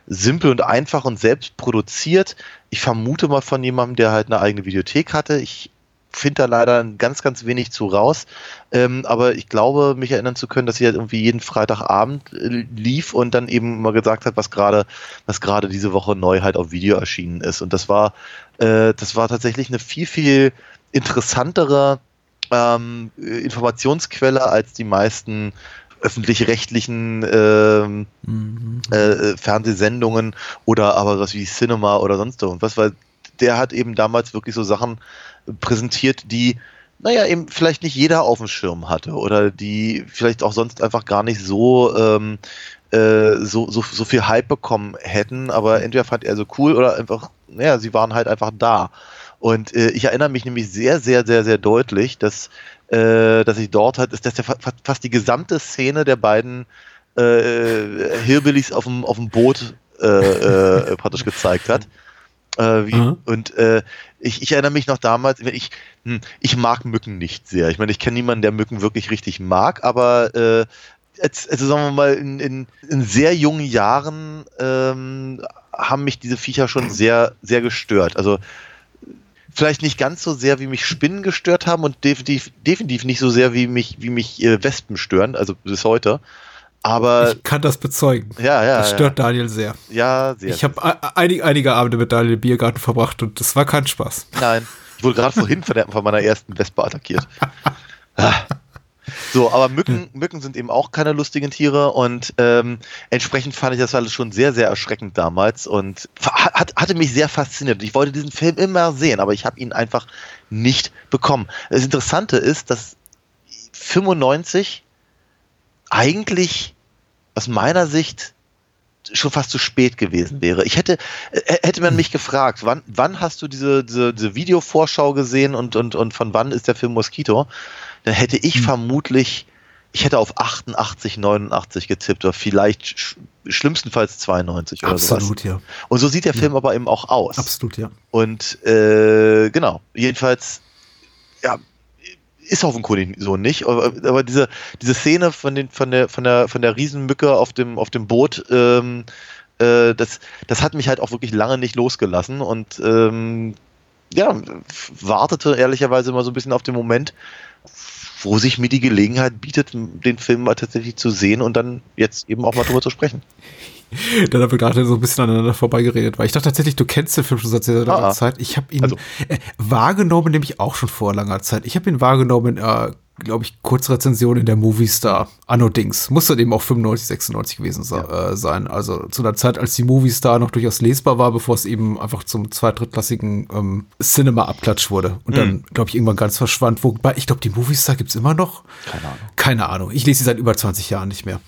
simpel und einfach und selbst produziert. Ich vermute mal von jemandem, der halt eine eigene Videothek hatte. Ich finde da leider ganz, ganz wenig zu raus. Ähm, aber ich glaube, mich erinnern zu können, dass sie halt irgendwie jeden Freitagabend äh, lief und dann eben mal gesagt hat, was gerade, was gerade diese Woche neu halt auf Video erschienen ist. Und das war, äh, das war tatsächlich eine viel, viel interessantere ähm, Informationsquelle als die meisten öffentlich-rechtlichen ähm, Mhm. äh, Fernsehsendungen oder aber was wie Cinema oder sonst irgendwas, weil der hat eben damals wirklich so Sachen präsentiert, die, naja, eben vielleicht nicht jeder auf dem Schirm hatte oder die vielleicht auch sonst einfach gar nicht so, ähm, äh, so, so, so viel Hype bekommen hätten, aber entweder fand er so cool oder einfach, naja, sie waren halt einfach da. Und äh, ich erinnere mich nämlich sehr, sehr, sehr, sehr deutlich, dass, äh, dass ich dort halt, dass der fa fast die gesamte Szene der beiden äh, Hillbillies auf dem, auf dem Boot äh, äh, [laughs] praktisch gezeigt hat. Äh, wie, Mhm. Und äh, ich, ich erinnere mich noch damals, ich, hm, ich mag Mücken nicht sehr. Ich meine, ich kenne niemanden, der Mücken wirklich richtig mag, aber äh, jetzt, also sagen wir mal, in, in, in sehr jungen Jahren ähm, haben mich diese Viecher schon sehr, sehr gestört. Also vielleicht nicht ganz so sehr, wie mich Spinnen gestört haben und definitiv, definitiv nicht so sehr, wie mich, wie mich äh, Wespen stören, also bis heute. Aber Ich kann das bezeugen. ja, ja, Das stört Daniel sehr. ja, ja, sehr. Ich habe einige, einige Abende mit Daniel im Biergarten verbracht und das war kein Spaß. Nein, ich wurde gerade vorhin von, der, von meiner ersten Wespe attackiert. [laughs] So, aber Mücken, Mücken sind eben auch keine lustigen Tiere und ähm, entsprechend fand ich das alles schon sehr, sehr erschreckend damals und hat, hatte mich sehr fasziniert. Ich wollte diesen Film immer sehen, aber ich habe ihn einfach nicht bekommen. Das Interessante ist, dass 95 eigentlich aus meiner Sicht schon fast zu spät gewesen wäre. Ich hätte, äh, hätte man mich gefragt, wann, wann hast du diese, diese, diese Videovorschau gesehen und, und, und von wann ist der Film Mosquito? Dann hätte ich vermutlich, ich hätte auf 88, 89 getippt oder vielleicht sch schlimmstenfalls 92 oder Absolut, sowas. ja. Und so sieht der Film aber eben auch aus. Absolut, ja. Und äh, genau, jedenfalls, ja, ist offenkundig so nicht. Aber, aber diese, diese Szene von, den, von, der, von, der, von der Riesenmücke auf dem, auf dem Boot, ähm, äh, das, das hat mich halt auch wirklich lange nicht losgelassen und ähm, ja, wartete ehrlicherweise immer so ein bisschen auf den Moment, wo sich mir die Gelegenheit bietet, den Film mal tatsächlich zu sehen und dann jetzt eben auch mal drüber zu sprechen. [laughs] Dann haben wir gerade so ein bisschen aneinander vorbeigeredet, weil ich dachte tatsächlich, du kennst den Film schon seit sehr langer Ah, ah. Zeit. Ich habe ihn Also- äh, wahrgenommen, nämlich auch schon vor langer Zeit. Ich habe ihn wahrgenommen, äh, glaube ich, Kurzrezension in der Movie Star. Anno Dings. Muss dann eben auch 95, 96 gewesen se äh, sein. Also zu einer Zeit, als die Movie Star noch durchaus lesbar war, bevor es eben einfach zum zweit-, drittklassigen ähm, Cinema-Abklatsch wurde. Und dann, glaube ich, irgendwann ganz verschwand. Wobei, ich glaube, die Movie Star gibt's immer noch. Keine Ahnung. Keine Ahnung. Ich lese sie seit über 20 Jahren nicht mehr.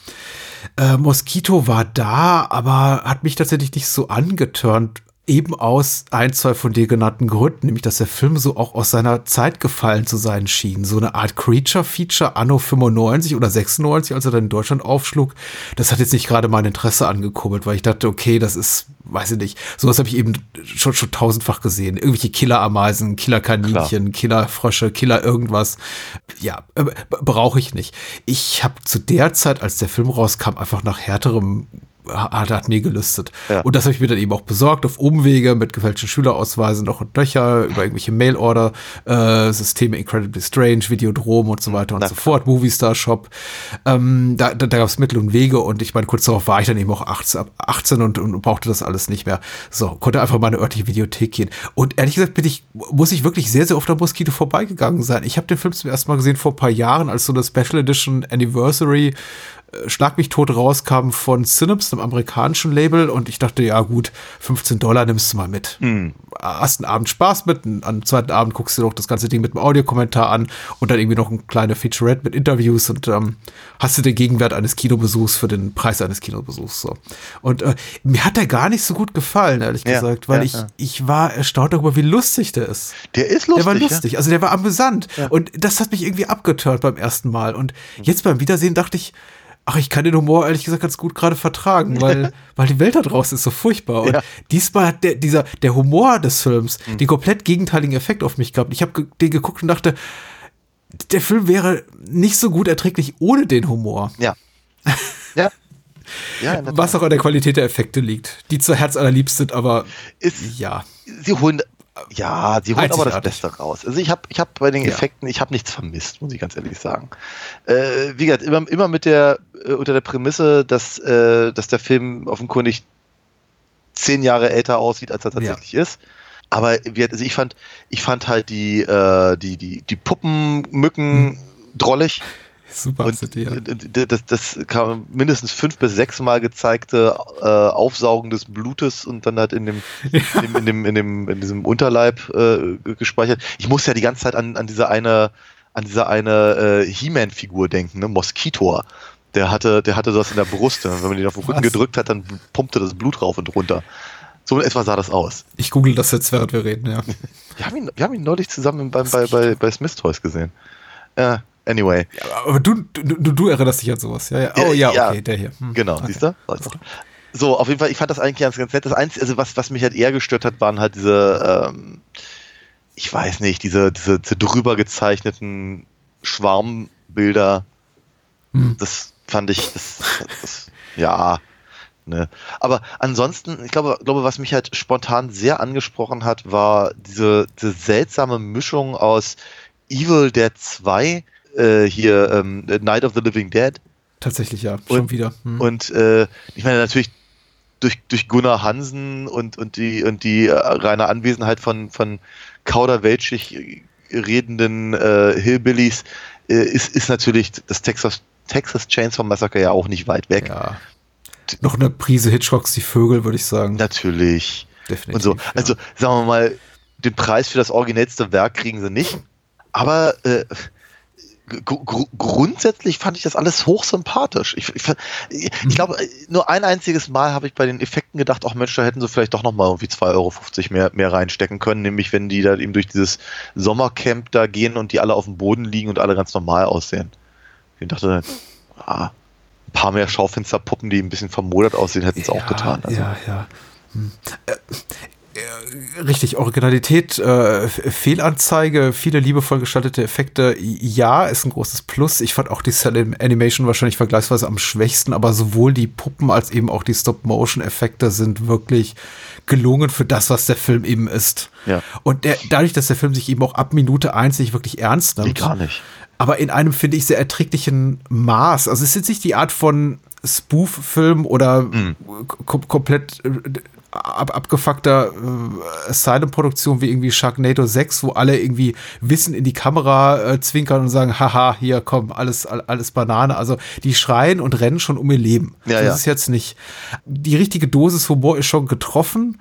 Äh, Mosquito war da, aber hat mich tatsächlich nicht so angetörnt. Eben aus ein, zwei von dir genannten Gründen, nämlich dass der Film so auch aus seiner Zeit gefallen zu sein schien. So eine Art Creature-Feature anno 95 oder 96, als er dann in Deutschland aufschlug. Das hat jetzt nicht gerade mein Interesse angekurbelt, weil ich dachte, okay, das ist, weiß ich nicht, sowas habe ich eben schon, schon tausendfach gesehen. Irgendwelche Killer-Ameisen, Killer-Kaninchen, Killer-Frösche, Killer irgendwas. Ja, äh, brauche ich nicht. Ich habe zu der Zeit, als der Film rauskam, einfach nach härterem hat, hat mir gelüstet. Ja. Und das habe ich mir dann eben auch besorgt, auf Umwege mit gefälschten Schülerausweisen noch und Löcher, über irgendwelche Mail-Order, äh, Systeme Incredibly Strange, Videodrom und so weiter und Na so fort, Movie Star Shop. Ähm, da da, da gab es Mittel und Wege und ich meine, kurz darauf war ich dann eben auch 18, ab 18 und, und brauchte das alles nicht mehr. So, konnte einfach mal in eine örtliche Videothek gehen. Und ehrlich gesagt bin ich, muss ich wirklich sehr, sehr oft am Mosquito vorbeigegangen sein. Ich habe den Film zum ersten Mal gesehen vor ein paar Jahren als so eine Special Edition Anniversary Schlag mich tot rauskam von Synapse, einem amerikanischen Label, und ich dachte, ja gut, 15 Dollar nimmst du mal mit. Hm. Hast einen Abend Spaß mit, am zweiten Abend guckst du noch das ganze Ding mit einem Audiokommentar an und dann irgendwie noch ein kleiner Featurette mit Interviews und ähm, hast du den Gegenwert eines Kinobesuchs für den Preis eines Kinobesuchs. So. Und äh, mir hat der gar nicht so gut gefallen, ehrlich Ja, gesagt, weil ja, ich, ja. ich war erstaunt darüber, wie lustig der ist. Der ist lustig. Der war lustig, also der war amüsant. Und das hat mich irgendwie abgeturnt beim ersten Mal. Und jetzt beim Wiedersehen dachte ich, ach, ich kann den Humor ehrlich gesagt ganz gut gerade vertragen, weil, [laughs] weil die Welt da draußen ist so furchtbar. Und Ja. diesmal hat der, dieser, der Humor des Films den komplett gegenteiligen Effekt auf mich gehabt. Ich habe ge den geguckt und dachte, der Film wäre nicht so gut erträglich ohne den Humor. Ja. Ja. Ja, Was auch an der Qualität der Effekte liegt, die zwar herzallerliebst sind, aber Ist- ja. sie holen ja, sie holen aber das. Beste raus. Also ich habe ich hab bei den Ja. Effekten, ich habe nichts vermisst, muss ich ganz ehrlich sagen. Äh, wie gesagt, immer, immer mit der äh, unter der Prämisse, dass, äh, dass der Film offenkundig zehn Jahre älter aussieht, als er tatsächlich ist. Aber also ich fand, ich fand halt die, äh, die, die, die Puppenmücken drollig. Super Und ja. das, das kam mindestens fünf bis sechs Mal gezeigte äh, Aufsaugen des Blutes und dann halt in dem, in dem, in dem, in dem, in diesem Unterleib äh, ge- gespeichert. Ich muss ja die ganze Zeit an, an diese eine, an diese eine äh, He-Man-Figur denken, ne? Moskitor. Der hatte, der hatte das in der Brust. Wenn man den auf den Rücken gedrückt hat, dann pumpte das Blut rauf und runter. So in etwa sah das aus. Ich google das jetzt, während wir reden, ja. Wir haben ihn, wir haben ihn neulich zusammen beim, bei, bei, bei Smith Toys gesehen. Äh, anyway. Aber du, du, du, erinnerst dich an sowas. Ja, ja. Oh ja, Ja, okay, der hier. Hm. Genau, Okay. siehst du? So, auf jeden Fall, ich fand das eigentlich ganz, ganz nett. Das Einzige, also was, was mich halt eher gestört hat, waren halt diese, ähm, ich weiß nicht, diese, diese, diese drüber gezeichneten Schwarmbilder. Hm. Das fand ich, das, das ja. Ne. Aber ansonsten, ich glaube, glaube, was mich halt spontan sehr angesprochen hat, war diese, diese seltsame Mischung aus Evil Dead 2, äh, hier ähm, Night of the Living Dead, Tatsächlich ja, schon Und- wieder. Hm. und äh, ich meine natürlich durch, durch Gunnar Hansen und, und die, und die äh, reine Anwesenheit von, von kauderwelschig redenden äh, Hillbillies äh, ist, ist natürlich das Texas, Texas Chainsaw Massacre ja auch nicht weit weg. ja. Noch eine Prise Hitchcocks Die Vögel, würde ich sagen. Natürlich. Definitiv. Und so. ja. Also sagen wir mal, den Preis für das originellste Werk kriegen sie nicht. Aber äh, gr gr grundsätzlich fand ich das alles hochsympathisch. Ich, ich, ich, Mhm. glaube, nur ein einziges Mal habe ich bei den Effekten gedacht, ach Mensch, da hätten sie vielleicht doch noch mal irgendwie 2,50 Euro mehr, mehr reinstecken können, nämlich wenn die da eben durch dieses Sommercamp da gehen und die alle auf dem Boden liegen und alle ganz normal aussehen. Ich dachte, ah, ein paar mehr Schaufensterpuppen, die ein bisschen vermodert aussehen, hätten es auch getan. Also, Ja, ja. Hm. Äh, Richtig, Originalität, äh, Fehlanzeige, viele liebevoll gestaltete Effekte, ja, ist ein großes Plus. Ich fand auch die Cell Animation wahrscheinlich vergleichsweise am schwächsten, aber sowohl die Puppen als eben auch die Stop-Motion-Effekte sind wirklich gelungen für das, was der Film eben ist. Ja. Und der, dadurch, dass der Film sich eben auch ab Minute eins nicht wirklich ernst nimmt, gar nicht. aber in einem, finde ich, sehr erträglichen Maß. Also es ist jetzt nicht die Art von Spoof-Film oder kom komplett äh, ab abgefuckter äh, Asylum-Produktion wie irgendwie Sharknado 6, wo alle irgendwie Wissen in die Kamera äh, zwinkern und sagen, haha, hier, komm, alles, all- alles Banane. Also die schreien und rennen schon um ihr Leben. Ja, das ja. ist jetzt nicht. Die richtige Dosis Humor ist schon getroffen.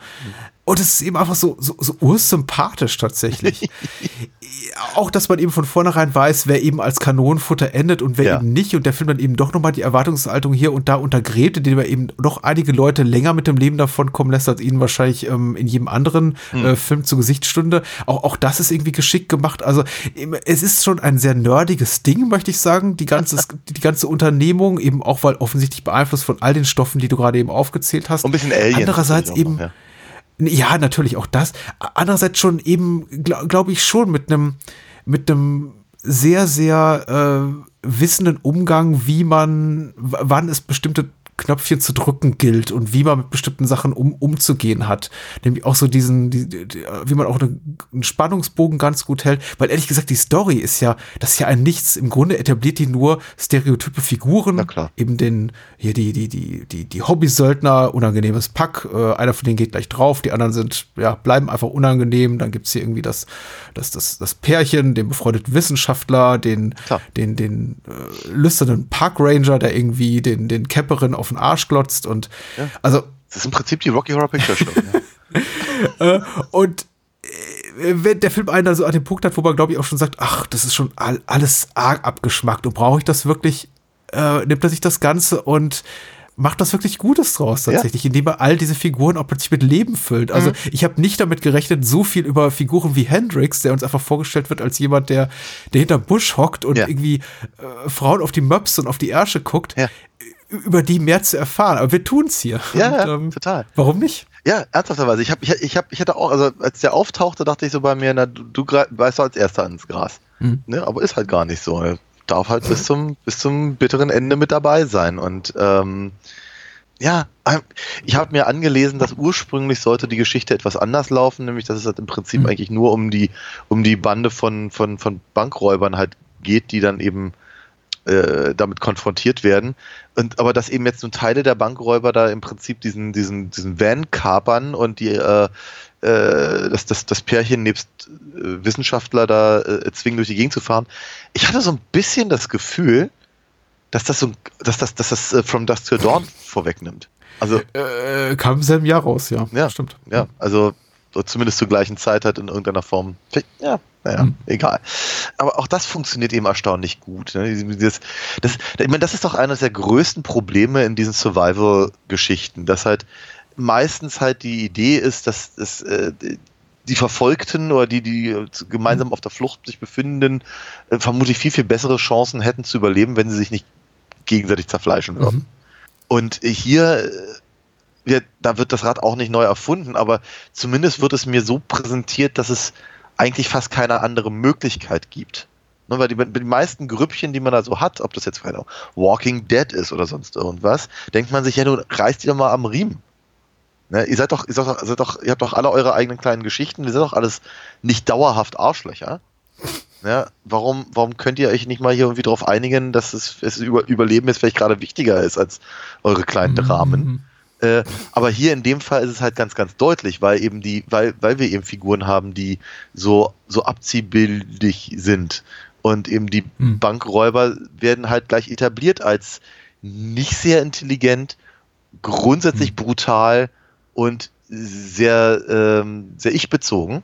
Und es ist eben einfach so, so, so ursympathisch tatsächlich. [laughs] auch, dass man eben von vornherein weiß, wer eben als Kanonenfutter endet und wer Ja. eben nicht. Und der Film dann eben doch nochmal die Erwartungshaltung hier und da untergräbt, indem er eben noch einige Leute länger mit dem Leben davon kommen lässt, als ihnen wahrscheinlich ähm, in jedem anderen Hm. äh, Film zur Gesichtsstunde. Auch, auch das ist irgendwie geschickt gemacht. Also es ist schon ein sehr nerdiges Ding, möchte ich sagen. Die ganze, [laughs] die ganze Unternehmung, eben auch, weil offensichtlich beeinflusst von all den Stoffen, die du gerade eben aufgezählt hast. Und ein bisschen Alien. Andererseits eben, noch, ja. Ja, natürlich auch das. Andererseits schon eben, glaube glaub ich schon mit einem mit einem sehr sehr äh, wissenden Umgang, wie man, wann es bestimmte Knöpfchen zu drücken gilt und wie man mit bestimmten Sachen um, umzugehen hat. Nämlich auch so diesen, die, die, wie man auch einen, einen Spannungsbogen ganz gut hält. Weil ehrlich gesagt, die Story ist ja, das ist ja ein Nichts. Im Grunde etabliert die nur stereotype Figuren. Na klar. Eben den, hier die, die, die, die, die Hobbysöldner, unangenehmes Pack. Äh, einer von denen geht gleich drauf, die anderen sind, ja, bleiben einfach unangenehm. Dann gibt's hier irgendwie das, das, das, das Pärchen, den befreundeten Wissenschaftler, den, Klar. den, den äh, lüsternen Parkranger, der irgendwie den, den Camperin auf den Arsch glotzt und also Das ist im Prinzip die Rocky Horror Picture Show. ja. [laughs] äh, und äh, wenn der Film einen dann so an den Punkt hat, wo man glaube ich auch schon sagt, ach, das ist schon all, alles arg abgeschmackt und brauche ich das wirklich, äh, nimmt er sich das Ganze und macht das wirklich Gutes draus tatsächlich, indem er all diese Figuren auch plötzlich mit Leben füllt. Also ich habe nicht damit gerechnet, so viel über Figuren wie Hendrix, der uns einfach vorgestellt wird als jemand, der, der hinter Busch hockt und Ja. irgendwie äh, Frauen auf die Möps und auf die Ärsche guckt, Ja. Über die mehr zu erfahren. Aber wir tun's hier. Ja, Und, ja, total. Warum nicht? Ja, ernsthafterweise. Ich, hab, ich, ich, hab, ich hatte auch, also als der auftauchte, dachte ich so bei mir, na, du, du weißt doch als erster ins Gras. Ne, aber ist halt gar nicht so. Er darf halt bis zum, bis zum bitteren Ende mit dabei sein. Und ähm, ja, ähm, ich habe mir angelesen, dass ursprünglich sollte die Geschichte etwas anders laufen, nämlich dass es halt im Prinzip eigentlich nur um die, um die Bande von, von, von Bankräubern halt geht, die dann eben äh, damit konfrontiert werden. Und aber dass eben jetzt nun Teile der Bankräuber da im Prinzip diesen, diesen, diesen Van kapern und die äh, äh, das, das, das Pärchen nebst äh, Wissenschaftler da äh, zwingen, durch die Gegend zu fahren. Ich hatte so ein bisschen das Gefühl, dass das so, dass das, dass das äh, From Dusk Till Dawn vorwegnimmt. Also Äh, kam im selben Jahr raus, ja. Ja. Stimmt. ja, also so zumindest zur gleichen Zeit halt in irgendeiner Form. Ja, naja, Hm. egal. Aber auch das funktioniert eben erstaunlich gut. Ne? Dieses, das, ich meine, das ist doch eines der größten Probleme in diesen Survival-Geschichten, dass halt meistens halt die Idee ist, dass es äh, die Verfolgten oder die, die gemeinsam auf der Flucht sich befinden, äh, vermutlich viel, viel bessere Chancen hätten zu überleben, wenn sie sich nicht gegenseitig zerfleischen würden. Und hier, äh, ja, da wird das Rad auch nicht neu erfunden, aber zumindest wird es mir so präsentiert, dass es eigentlich fast keine andere Möglichkeit gibt. Ne, weil die, die meisten Grüppchen, die man da so hat, ob das jetzt keine Walking Dead ist oder sonst irgendwas, denkt man sich ja nur, reißt ihr mal am Riemen. Ne, ihr seid doch, ihr seid doch, seid doch, ihr habt doch alle eure eigenen kleinen Geschichten, wir sind doch alles nicht dauerhaft Arschlöcher. Ja, warum, warum könnt ihr euch nicht mal hier irgendwie darauf einigen, dass es, es über, Überleben jetzt vielleicht gerade wichtiger ist als eure kleinen Dramen? Äh, aber hier in dem Fall ist es halt ganz, ganz deutlich, weil eben die, weil, weil wir eben Figuren haben, die so, so abziehbildig sind. Und eben die Hm. Bankräuber werden halt gleich etabliert als nicht sehr intelligent, grundsätzlich brutal und sehr, ähm, sehr ich-bezogen.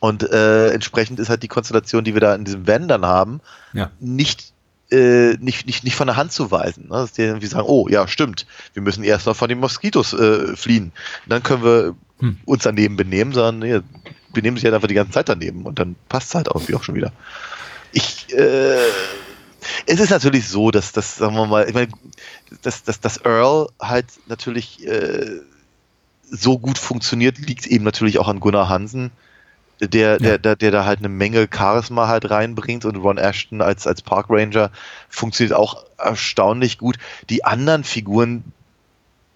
Und äh, entsprechend ist halt die Konstellation, die wir da in diesem Van dann haben, Ja. nicht, äh, nicht, nicht, nicht von der Hand zu weisen. Ne? Dass die irgendwie sagen, oh ja, stimmt, wir müssen erst noch von den Moskitos äh, fliehen. Dann können wir Hm. uns daneben benehmen, sondern nee, benehmen sich halt einfach die ganze Zeit daneben und dann passt es halt irgendwie auch schon wieder. Ich, äh, es ist natürlich so, dass das, sagen wir mal, ich meine, dass, dass, dass Earl halt natürlich äh, so gut funktioniert, liegt eben natürlich auch an Gunnar Hansen, der, der, der, der da halt eine Menge Charisma halt reinbringt und Ron Ashton als, als Park Ranger funktioniert auch erstaunlich gut. Die anderen Figuren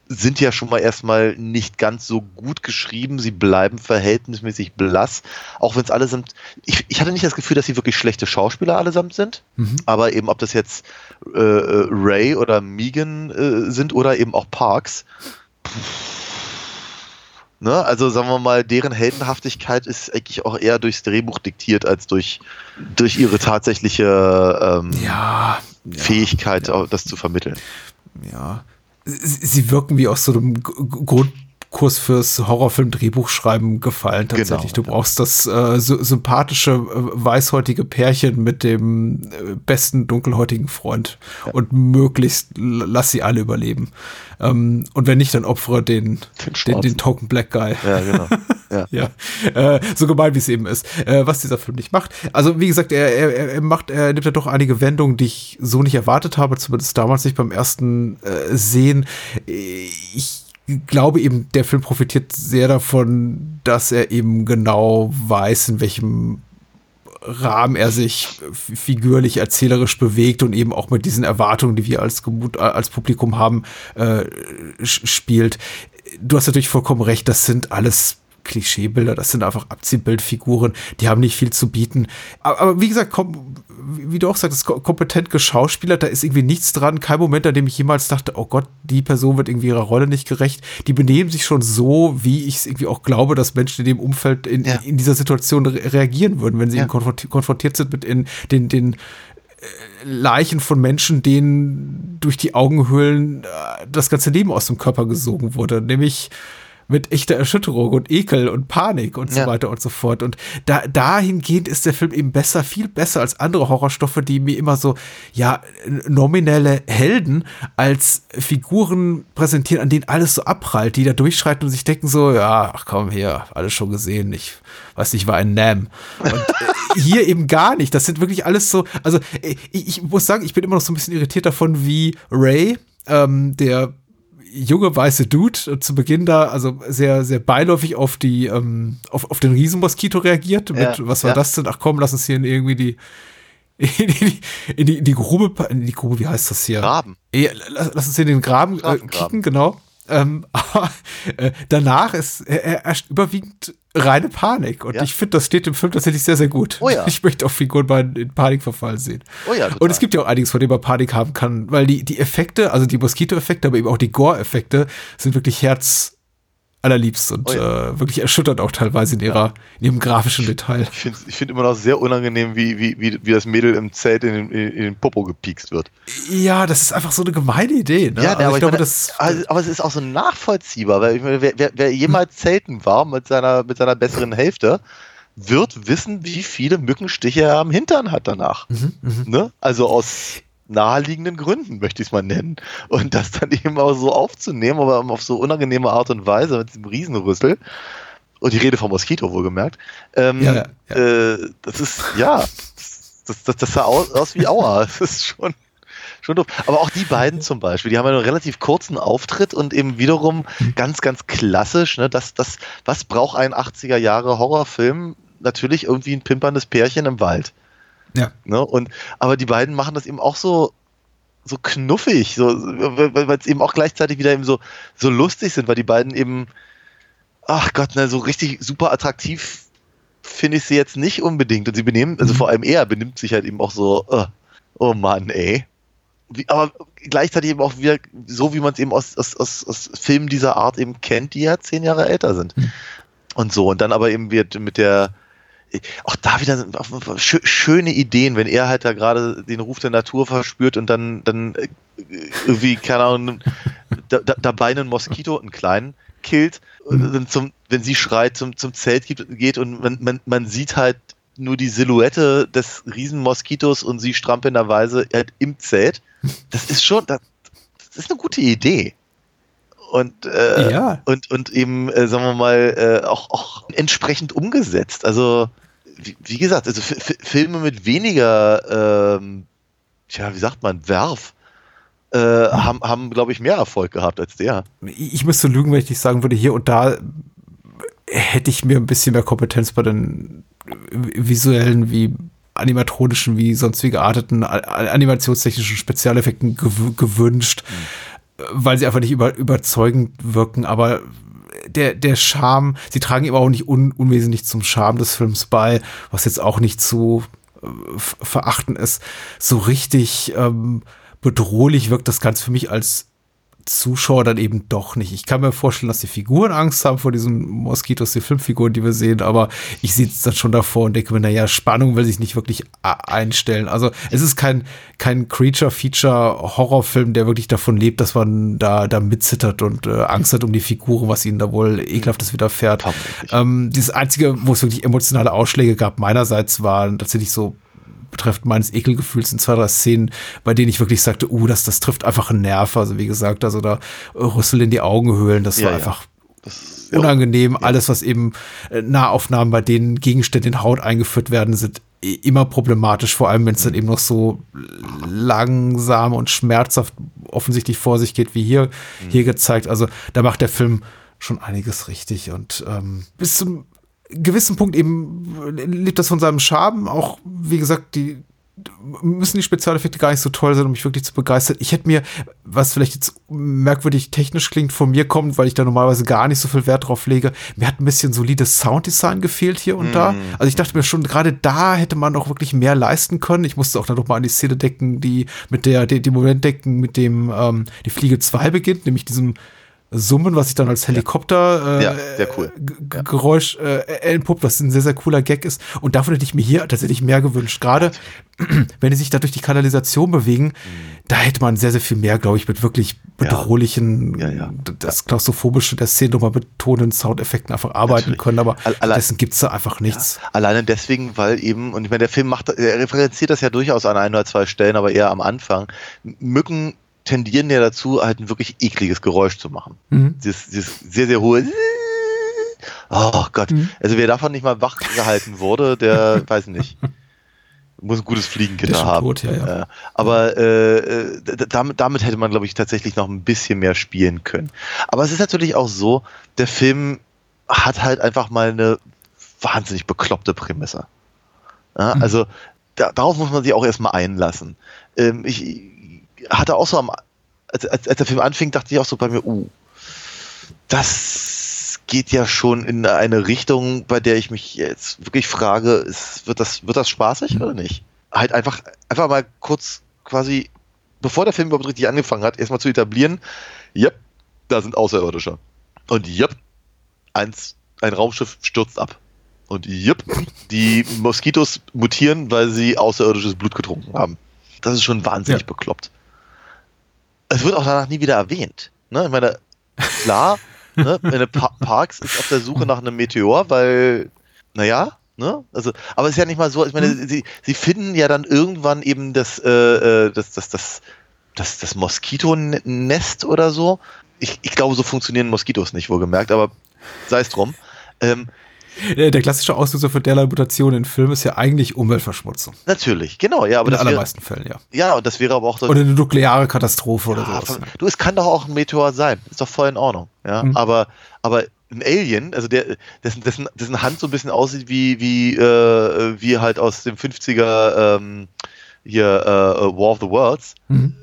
sind ja schon mal erstmal nicht ganz so gut geschrieben. Sie bleiben verhältnismäßig blass. Auch wenn es allesamt. Ich, ich hatte nicht das Gefühl, dass sie wirklich schlechte Schauspieler allesamt sind. Mhm. Aber eben, ob das jetzt äh, äh, Ray oder Megan äh, sind oder eben auch Parks. Ne? Also sagen wir mal, deren Heldenhaftigkeit ist eigentlich auch eher durchs Drehbuch diktiert als durch, durch ihre tatsächliche ähm, Ja, Fähigkeit, auch das zu vermitteln. ja. Sie, wirken wie aus so einem G- Grundkurs fürs Horrorfilm-Drehbuchschreiben gefallen tatsächlich. Genau, du brauchst das äh, sy sympathische, äh, weißhäutige Pärchen mit dem äh, besten dunkelhäutigen Freund und möglichst lass sie alle überleben. Ähm, und wenn nicht, dann opfere den, den, den, Schwarzen. Token Black Guy. Ja, genau. [laughs] Ja. Ja, äh, so gemein wie es eben ist, äh, was dieser Film nicht macht. Also wie gesagt, er, er, er macht, er nimmt ja doch einige Wendungen, die ich so nicht erwartet habe, zumindest damals nicht beim ersten äh, Sehen. Ich glaube eben, der Film profitiert sehr davon, dass er eben genau weiß, in welchem Rahmen er sich figürlich, erzählerisch bewegt und eben auch mit diesen Erwartungen, die wir als, als Publikum haben, äh, spielt. Du hast natürlich vollkommen recht, das sind alles Klischeebilder, das sind einfach Abziehbildfiguren, die haben nicht viel zu bieten. Aber, aber wie gesagt, komm, wie du auch sagst, kompetent geschauspielert, da ist irgendwie nichts dran, kein Moment, an dem ich jemals dachte, oh Gott, die Person wird irgendwie ihrer Rolle nicht gerecht. Die benehmen sich schon so, wie ich es irgendwie auch glaube, dass Menschen in dem Umfeld in, ja. in dieser Situation re reagieren würden, wenn sie ja. konfrontiert, sind mit in, den, den äh, Leichen von Menschen, denen durch die Augenhöhlen äh, das ganze Leben aus dem Körper gesogen wurde. Nämlich mit echter Erschütterung und Ekel und Panik und so ja. weiter und so fort. Und da, dahingehend ist der Film eben besser, viel besser als andere Horrorstoffe, die mir immer so, ja, nominelle Helden als Figuren präsentieren, an denen alles so abprallt, die da durchschreiten und sich denken so, ja, ach komm, hier, alles schon gesehen, ich weiß nicht, war ein Nam. Und äh, [laughs] hier eben gar nicht. Das sind wirklich alles so, also ich, ich muss sagen, ich bin immer noch so ein bisschen irritiert davon, wie Ray, ähm, der junge weiße Dude zu Beginn da, also sehr, sehr beiläufig auf die, ähm, auf, auf den Riesenmoskito reagiert. Mit, ja, was war ja. das denn? Ach komm, lass uns hier in irgendwie die, [laughs] in die, in die, in die Grube, in die Grube, wie heißt das hier? Graben. lass, lass uns hier in den Graben äh, kicken, genau. Ähm, aber [laughs] äh, danach ist er, er überwiegend reine Panik. Und ja. ich finde, das steht im Film tatsächlich sehr, sehr gut. Oh ja. [laughs] Ich möchte auch Figuren mal in Panik verfallen sehen. Oh ja, total. Und es gibt ja auch einiges, von dem man Panik haben kann, weil die, die Effekte, also die Moskito-Effekte, aber eben auch die Gore-Effekte sind wirklich Herz, allerliebst und oh ja. äh, wirklich erschüttert auch teilweise in ihrer in ihrem grafischen Detail. Ich finde ich find immer noch sehr unangenehm, wie, wie, wie, wie das Mädel im Zelt in den, in den Popo gepiekst wird. Ja, das ist einfach so eine gemeine Idee. Ne? Ja, also aber, ich glaube, meine, das, also, aber es ist auch so nachvollziehbar, weil ich meine, wer, wer, wer jemals zelten war mit seiner, mit seiner besseren Hälfte, wird wissen, wie viele Mückenstiche er am Hintern hat danach. Mhm, mh. ne? Also aus naheliegenden Gründen, möchte ich es mal nennen. Und das dann eben auch so aufzunehmen, aber auf so unangenehme Art und Weise mit diesem Riesenrüssel. Und die Rede vom Moskito, wohlgemerkt. Ähm, ja, ja. Äh, das ist, ja, das, das, das sah aus, aus wie Aua. [laughs] Das ist schon, schon doof. Aber auch die beiden zum Beispiel, die haben ja einen relativ kurzen Auftritt und eben wiederum mhm. ganz, ganz klassisch, ne, das, das, was braucht ein 80er Jahre Horrorfilm? Natürlich irgendwie ein pimperndes Pärchen im Wald. Ja. Ne? Und, aber die beiden machen das eben auch so, so knuffig, so, weil es eben auch gleichzeitig wieder eben so, so lustig sind, weil die beiden eben, ach Gott, ne, so richtig super attraktiv finde ich sie jetzt nicht unbedingt. Und sie benehmen, also mhm. vor allem er benimmt sich halt eben auch so, uh, oh Mann, ey. Wie, aber gleichzeitig eben auch wieder so, wie man es eben aus, aus, aus, aus Filmen dieser Art eben kennt, die ja zehn Jahre älter sind. Mhm. Und so. Und dann aber eben wird mit der, auch da wieder schöne Ideen, wenn er halt da gerade den Ruf der Natur verspürt und dann, dann äh, irgendwie, keine Ahnung, da, da, dabei einen Moskito, einen kleinen, killt, zum, wenn sie schreit, zum, zum Zelt geht und man, man, man sieht halt nur die Silhouette des Riesenmoskitos und sie strampenderweise halt im Zelt. Das ist schon, das, das ist eine gute Idee und äh, ja. und und eben äh, sagen wir mal äh, auch auch entsprechend umgesetzt. Also wie, wie gesagt, also Filme mit weniger, ähm, tja, wie sagt man, Werf. Äh, haben, haben glaube ich, mehr Erfolg gehabt als der. Ich müsste lügen, wenn ich nicht sagen würde, hier und da hätte ich mir ein bisschen mehr Kompetenz bei den visuellen wie animatronischen wie sonst wie gearteten animationstechnischen Spezialeffekten gew gewünscht. Mhm weil sie einfach nicht über, überzeugend wirken, aber der, der Charme, sie tragen eben auch nicht un, unwesentlich zum Charme des Films bei, was jetzt auch nicht zu äh, verachten ist. So richtig ähm, bedrohlich wirkt das Ganze für mich als Zuschauer dann eben doch nicht. Ich kann mir vorstellen, dass die Figuren Angst haben vor diesen Moskitos, die Filmfiguren, die wir sehen, aber ich sehe es dann schon davor und denke mir, naja, Spannung will sich nicht wirklich einstellen. Also es ist kein, kein Creature-Feature-Horrorfilm, der wirklich davon lebt, dass man da, da mitzittert und äh, Angst hat um die Figuren, was ihnen da wohl ekelhaftes widerfährt. Ähm, das Einzige, wo es wirklich emotionale Ausschläge gab, meinerseits waren tatsächlich so betreffend meines Ekelgefühls in zwei, drei Szenen, bei denen ich wirklich sagte, uh, das, das trifft einfach einen Nerv. Also wie gesagt, also da Rüssel in die Augenhöhlen, das ja, war einfach das, unangenehm. Alles, was eben äh, Nahaufnahmen, bei denen Gegenstände in Haut eingeführt werden, sind immer problematisch, vor allem wenn es dann eben noch so langsam und schmerzhaft offensichtlich vor sich geht, wie hier, mhm. hier gezeigt. Also da macht der Film schon einiges richtig und ähm, bis zum gewissen Punkt eben lebt das von seinem Charme. Auch, wie gesagt, die müssen die Spezialeffekte gar nicht so toll sein, um mich wirklich zu begeistern. Ich hätte mir, was vielleicht jetzt merkwürdig technisch klingt, von mir kommt, weil ich da normalerweise gar nicht so viel Wert drauf lege. Mir hat ein bisschen solides Sounddesign gefehlt hier und da. Also ich dachte mir schon, gerade da hätte man noch wirklich mehr leisten können. Ich musste auch dann noch mal an die Szene denken, die mit der, die, die Moment denken, mit dem ähm, die Fliege 2 beginnt, nämlich diesem Summen, was sich dann als Helikopter äh, ja, cool. Ja. Geräusch äh, entpuppt, was ein sehr, sehr cooler Gag ist. Und davon hätte ich mir hier tatsächlich mehr gewünscht. Gerade [clears throat] wenn die sich da durch die Kanalisation bewegen, mhm. da hätte man sehr, sehr viel mehr, glaube ich, mit wirklich bedrohlichen. Ja, das Klaustrophobische der Szene nochmal betonenden Soundeffekten einfach arbeiten Natürlich. können. Aber Alle dessen gibt es da einfach nichts. Alleine deswegen, weil eben, und ich meine, der Film macht, er referenziert das ja durchaus an ein oder zwei Stellen, aber eher am Anfang. Mücken tendieren ja dazu, halt ein wirklich ekliges Geräusch zu machen. Mhm. Dieses, dieses sehr, sehr hohe. Oh Gott. Mhm. Also wer davon nicht mal wach gehalten wurde, der [laughs] weiß nicht. Muss ein gutes Fliegengitter haben. Tot, ja, ja. Aber äh, äh damit, damit hätte man, glaube ich, tatsächlich noch ein bisschen mehr spielen können. Aber es ist natürlich auch so, der Film hat halt einfach mal eine wahnsinnig bekloppte Prämisse. Ja, mhm. Also da, darauf muss man sich auch erstmal einlassen. Ähm, ich, hatte auch so am, als, als, als der Film anfing, dachte ich auch so bei mir, uh, das geht ja schon in eine Richtung, bei der ich mich jetzt wirklich frage, ist, wird das, wird das spaßig oder nicht? Halt einfach, einfach mal kurz quasi, bevor der Film überhaupt richtig angefangen hat, erstmal zu etablieren, yep, da sind Außerirdische. Und yep, eins, ein Raumschiff stürzt ab. Und yep, die Moskitos mutieren, weil sie außerirdisches Blut getrunken haben. Das ist schon wahnsinnig ja. bekloppt es wird auch danach nie wieder erwähnt. Ne? Ich meine, klar, ne? [laughs] Pa Parks ist auf der Suche nach einem Meteor, weil, naja, ne? Also, aber es ist ja nicht mal so, ich meine, mhm. sie, sie finden ja dann irgendwann eben das, äh, äh das, das, das, das, das Moskitonest oder so. Ich, ich glaube, so funktionieren Moskitos nicht, wohlgemerkt, aber sei es drum. Ähm, der klassische Auslöser für derlei Mutationen in Filmen ist ja eigentlich Umweltverschmutzung. Natürlich, genau, ja. Aber in den allermeisten Fällen, ja. Ja, und das wäre aber auch so. Oder eine nukleare Katastrophe ja, oder sowas. Du, es kann doch auch ein Meteor sein. Ist doch voll in Ordnung, ja. Mhm. Aber, aber ein Alien, also der, dessen, dessen, dessen Hand so ein bisschen aussieht wie, wie, äh, wie halt aus dem 50er ähm, hier äh, War of the Worlds. Mhm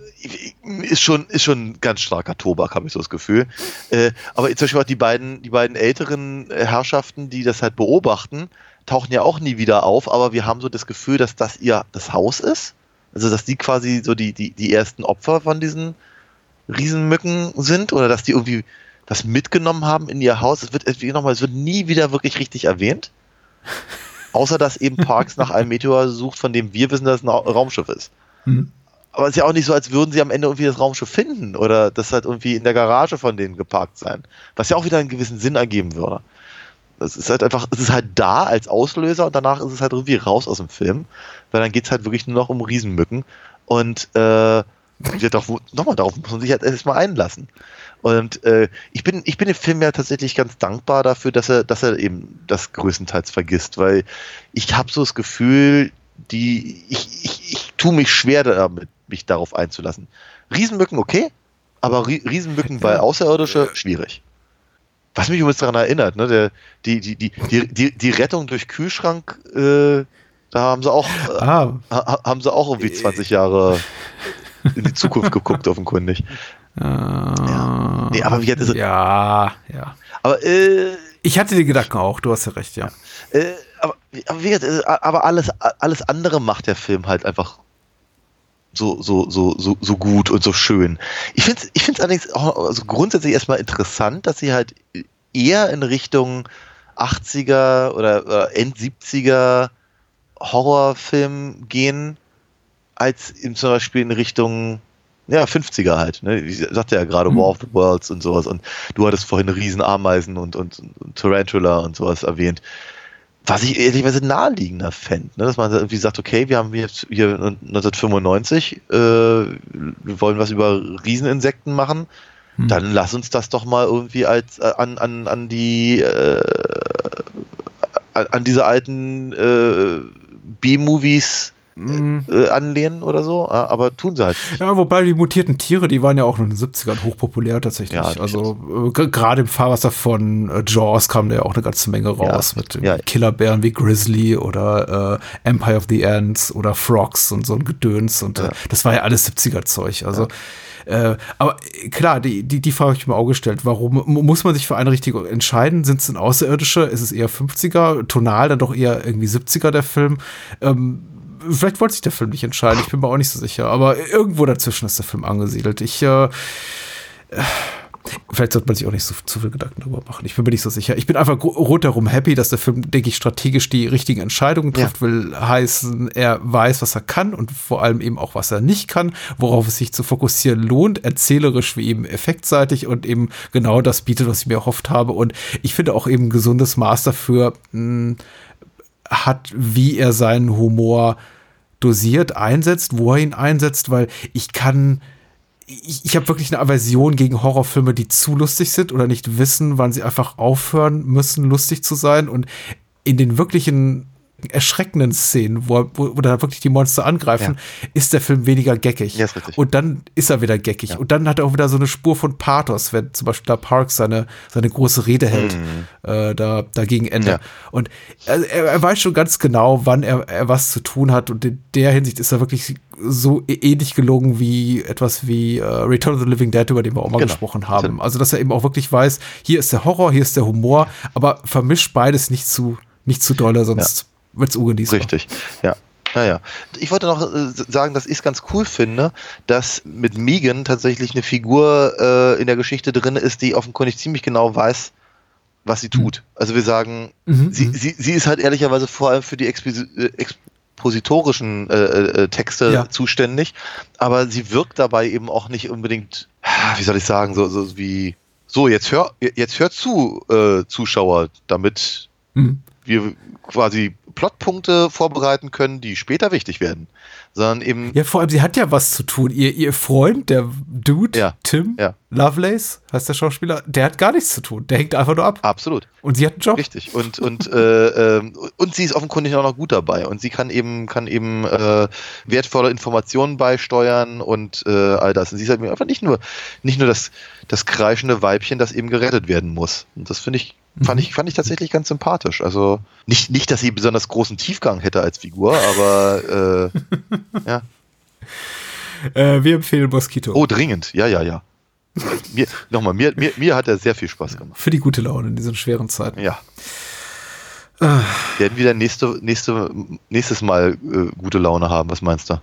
ist schon, ist schon ein ganz starker Tobak, habe ich so das Gefühl. Äh, aber zum Beispiel auch die beiden, die beiden älteren Herrschaften, die das halt beobachten, tauchen ja auch nie wieder auf, aber wir haben so das Gefühl, dass das ihr das Haus ist. Also, dass die quasi so die, die, die ersten Opfer von diesen Riesenmücken sind oder dass die irgendwie das mitgenommen haben in ihr Haus. Es wird, nochmal, es wird nie wieder wirklich richtig erwähnt. Außer, dass eben Parks [laughs] nach einem Meteor sucht, von dem wir wissen, dass es ein Raumschiff ist. Mhm. Aber es ist ja auch nicht so, als würden sie am Ende irgendwie das Raumschiff finden oder das halt irgendwie in der Garage von denen geparkt sein. Was ja auch wieder einen gewissen Sinn ergeben würde. Es ist halt einfach, es ist halt da als Auslöser und danach ist es halt irgendwie raus aus dem Film, weil dann geht es halt wirklich nur noch um Riesenmücken und äh, nochmal, darauf muss man sich halt erstmal einlassen. Und äh, ich bin, ich bin dem Film ja tatsächlich ganz dankbar dafür, dass er, dass er eben das größtenteils vergisst, weil ich habe so das Gefühl, die, ich, ich, ich tue mich schwer damit, mich darauf einzulassen. Riesenmücken okay, aber Riesenmücken bei Außerirdische schwierig. Was mich übrigens daran erinnert, ne, der, die, die, die, die, die Rettung durch Kühlschrank, äh, da haben sie auch, äh, ah. haben sie auch irgendwie 20 Jahre in die Zukunft geguckt, offenkundig. Uh, ja. Nee, aber wie hat es, ja, ja. Aber, äh, ich hatte die Gedanken auch, du hast ja recht, ja. Äh, aber, aber, wie, aber alles, alles andere macht der Film halt einfach so, so, so, so, so gut und so schön. Ich finde es ich find's allerdings auch also grundsätzlich erstmal interessant, dass sie halt eher in Richtung 80er oder, oder End 70er Horrorfilm gehen, als in zum Beispiel in Richtung ja, 50er halt. Ne? Ich sagte ja gerade mhm. War of the Worlds und sowas. Und du hattest vorhin Riesenameisen und, und, und Tarantula und sowas erwähnt was ich ehrlicherweise naheliegender fände, ne? dass man irgendwie sagt, okay, wir haben jetzt hier 1995, äh, wir wollen was über Rieseninsekten machen, hm. dann lass uns das doch mal irgendwie als äh, an, an, an die äh, an diese alten äh, B-Movies äh, anlehnen oder so, aber tun sie halt. nicht. Ja, wobei die mutierten Tiere, die waren ja auch in den 70ern hochpopulär tatsächlich. Ja, also äh, gerade im Fahrwasser von äh, Jaws kam da ja auch eine ganze Menge raus Ja, mit ja. Killerbären wie Grizzly oder äh, Empire of the Ants oder Frogs und so ein Gedöns und äh, das war ja alles 70er Zeug. Also äh, aber äh, klar, die, die, die Frage habe ich mir auch gestellt. Warum mu- muss man sich für eine Richtung entscheiden? Sind es denn Außerirdische? Ist es eher 50er? Tonal dann doch eher irgendwie 70er der Film? Ähm, vielleicht wollte sich der Film nicht entscheiden, ich bin mir auch nicht so sicher. Aber irgendwo dazwischen ist der Film angesiedelt. Ich, äh, Vielleicht sollte man sich auch nicht so zu viel Gedanken darüber machen. Ich bin mir nicht so sicher. Ich bin einfach rundherum happy, dass der Film, denke ich, strategisch die richtigen Entscheidungen trifft, will heißen, er weiß, was er kann und vor allem eben auch, was er nicht kann, worauf es sich zu fokussieren lohnt, erzählerisch wie eben effektseitig und eben genau das bietet, was ich mir erhofft habe. Und ich finde auch eben ein gesundes Maß dafür mh, hat, wie er seinen Humor dosiert einsetzt, wo er ihn einsetzt, weil ich kann ich, ich habe wirklich eine Aversion gegen Horrorfilme, die zu lustig sind oder nicht wissen, wann sie einfach aufhören müssen, lustig zu sein. Und in den wirklichen erschreckenden Szenen, wo, wo, wo da wirklich die Monster angreifen, ist der Film weniger geckig. Ja. Und dann ist er wieder geckig. Und dann hat er auch wieder so eine Spur von Pathos, wenn zum Beispiel da Parks seine, seine große Rede hält, äh, da, da gegen Ende. Ja. Und also er, er weiß schon ganz genau, wann er, er was zu tun hat. Und in der Hinsicht ist er wirklich so ä- ähnlich gelungen wie etwas wie äh, Return of the Living Dead, über den wir auch mal Genau. gesprochen haben. Also, dass er eben auch wirklich weiß, hier ist der Horror, hier ist der Humor, aber vermischt beides nicht zu, nicht zu dolle, sonst wird's ungenießbar. Richtig, ja. Naja. Ich wollte noch äh, sagen, dass ich es ganz cool finde, dass mit Megan tatsächlich eine Figur äh, in der Geschichte drin ist, die offenkundig ziemlich genau weiß, was sie tut. Also wir sagen, Mhm, sie, sie, sie ist halt ehrlicherweise vor allem für die Exposi äh, expositorischen äh, äh, Texte Ja. zuständig, aber sie wirkt dabei eben auch nicht unbedingt, wie soll ich sagen, so, so wie, so, jetzt hör, jetzt hör zu, äh, Zuschauer, damit Mhm. Wir quasi Plotpunkte vorbereiten können, die später wichtig werden, sondern eben Ja, vor allem, sie hat ja was zu tun. Ihr, ihr Freund, der Dude, Ja, Tim ja. Lovelace, heißt der Schauspieler, der hat gar nichts zu tun. Der hängt einfach nur ab. absolut Und sie hat einen Job. richtig und und äh, ähm, und sie ist offenkundig auch noch gut dabei und sie kann eben kann eben äh, wertvolle Informationen beisteuern und äh, all das. Und sie ist halt einfach nicht nur nicht nur das das kreischende Weibchen, das eben gerettet werden muss. Und das finde ich fand ich fand ich tatsächlich ganz sympathisch. Also nicht nicht, dass sie besonders großen Tiefgang hätte als Figur, aber äh, [laughs] ja. Äh, wir empfehlen Mosquito. Oh, dringend. Ja, ja, ja. Mir, nochmal, mir, mir, mir hat er sehr viel Spaß gemacht. Für die gute Laune in diesen schweren Zeiten. Ja. Wir werden wieder nächste, nächste, nächstes Mal äh, gute Laune haben. Was meinst du?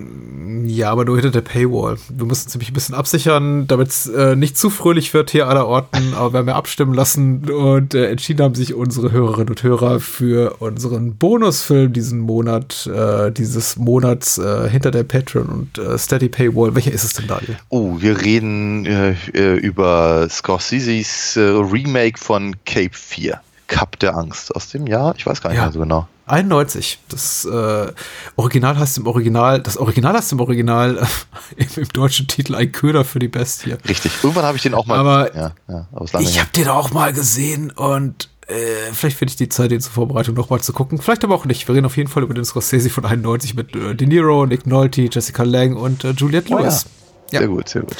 Ja, aber nur hinter der Paywall. Wir müssen uns nämlich ein bisschen absichern, damit es äh, nicht zu fröhlich wird hier aller Orten. Aber wir haben ja abstimmen lassen und äh, entschieden haben sich unsere Hörerinnen und Hörer für unseren Bonusfilm diesen Monat, äh, dieses Monats äh, hinter der Patreon und äh, Steady Paywall. Welcher ist es denn, Daniel? Oh, wir reden äh, äh, über Scorseses äh, Remake von Cape 4. Cup der Angst aus dem Jahr, ich weiß gar nicht Ja. mehr so genau. 91. Das äh, Original heißt im Original, das Original heißt im Original äh, [laughs] im, im deutschen Titel ein Köder für die Bestie. Richtig. Irgendwann habe ich den auch mal. Aber ja, ja, Ich habe den auch mal gesehen und äh, vielleicht finde ich die Zeit, den zur Vorbereitung noch mal zu gucken. Vielleicht aber auch nicht. Wir reden auf jeden Fall über den Scorsese von 91 mit äh, De Niro, Nick Nolte, Jessica Lange und äh, Juliette Oh ja. Lewis. Ja. Sehr gut, sehr gut.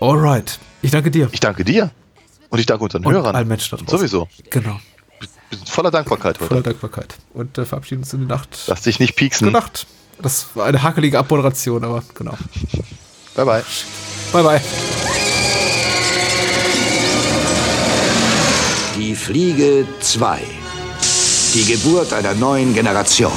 Alright. Ich danke dir. Ich danke dir. Und ich danke unseren und Hörern. allen Menschen da draußen. Sowieso. Genau. Wir sind voller Dankbarkeit heute. Voller Dankbarkeit. Und äh, verabschieden uns in die Nacht. Lass dich nicht pieksen. Gute Nacht. Das war eine hakelige Abmoderation, aber genau. [laughs] Bye, bye. Bye, bye. Die Fliege 2. Die Geburt einer neuen Generation.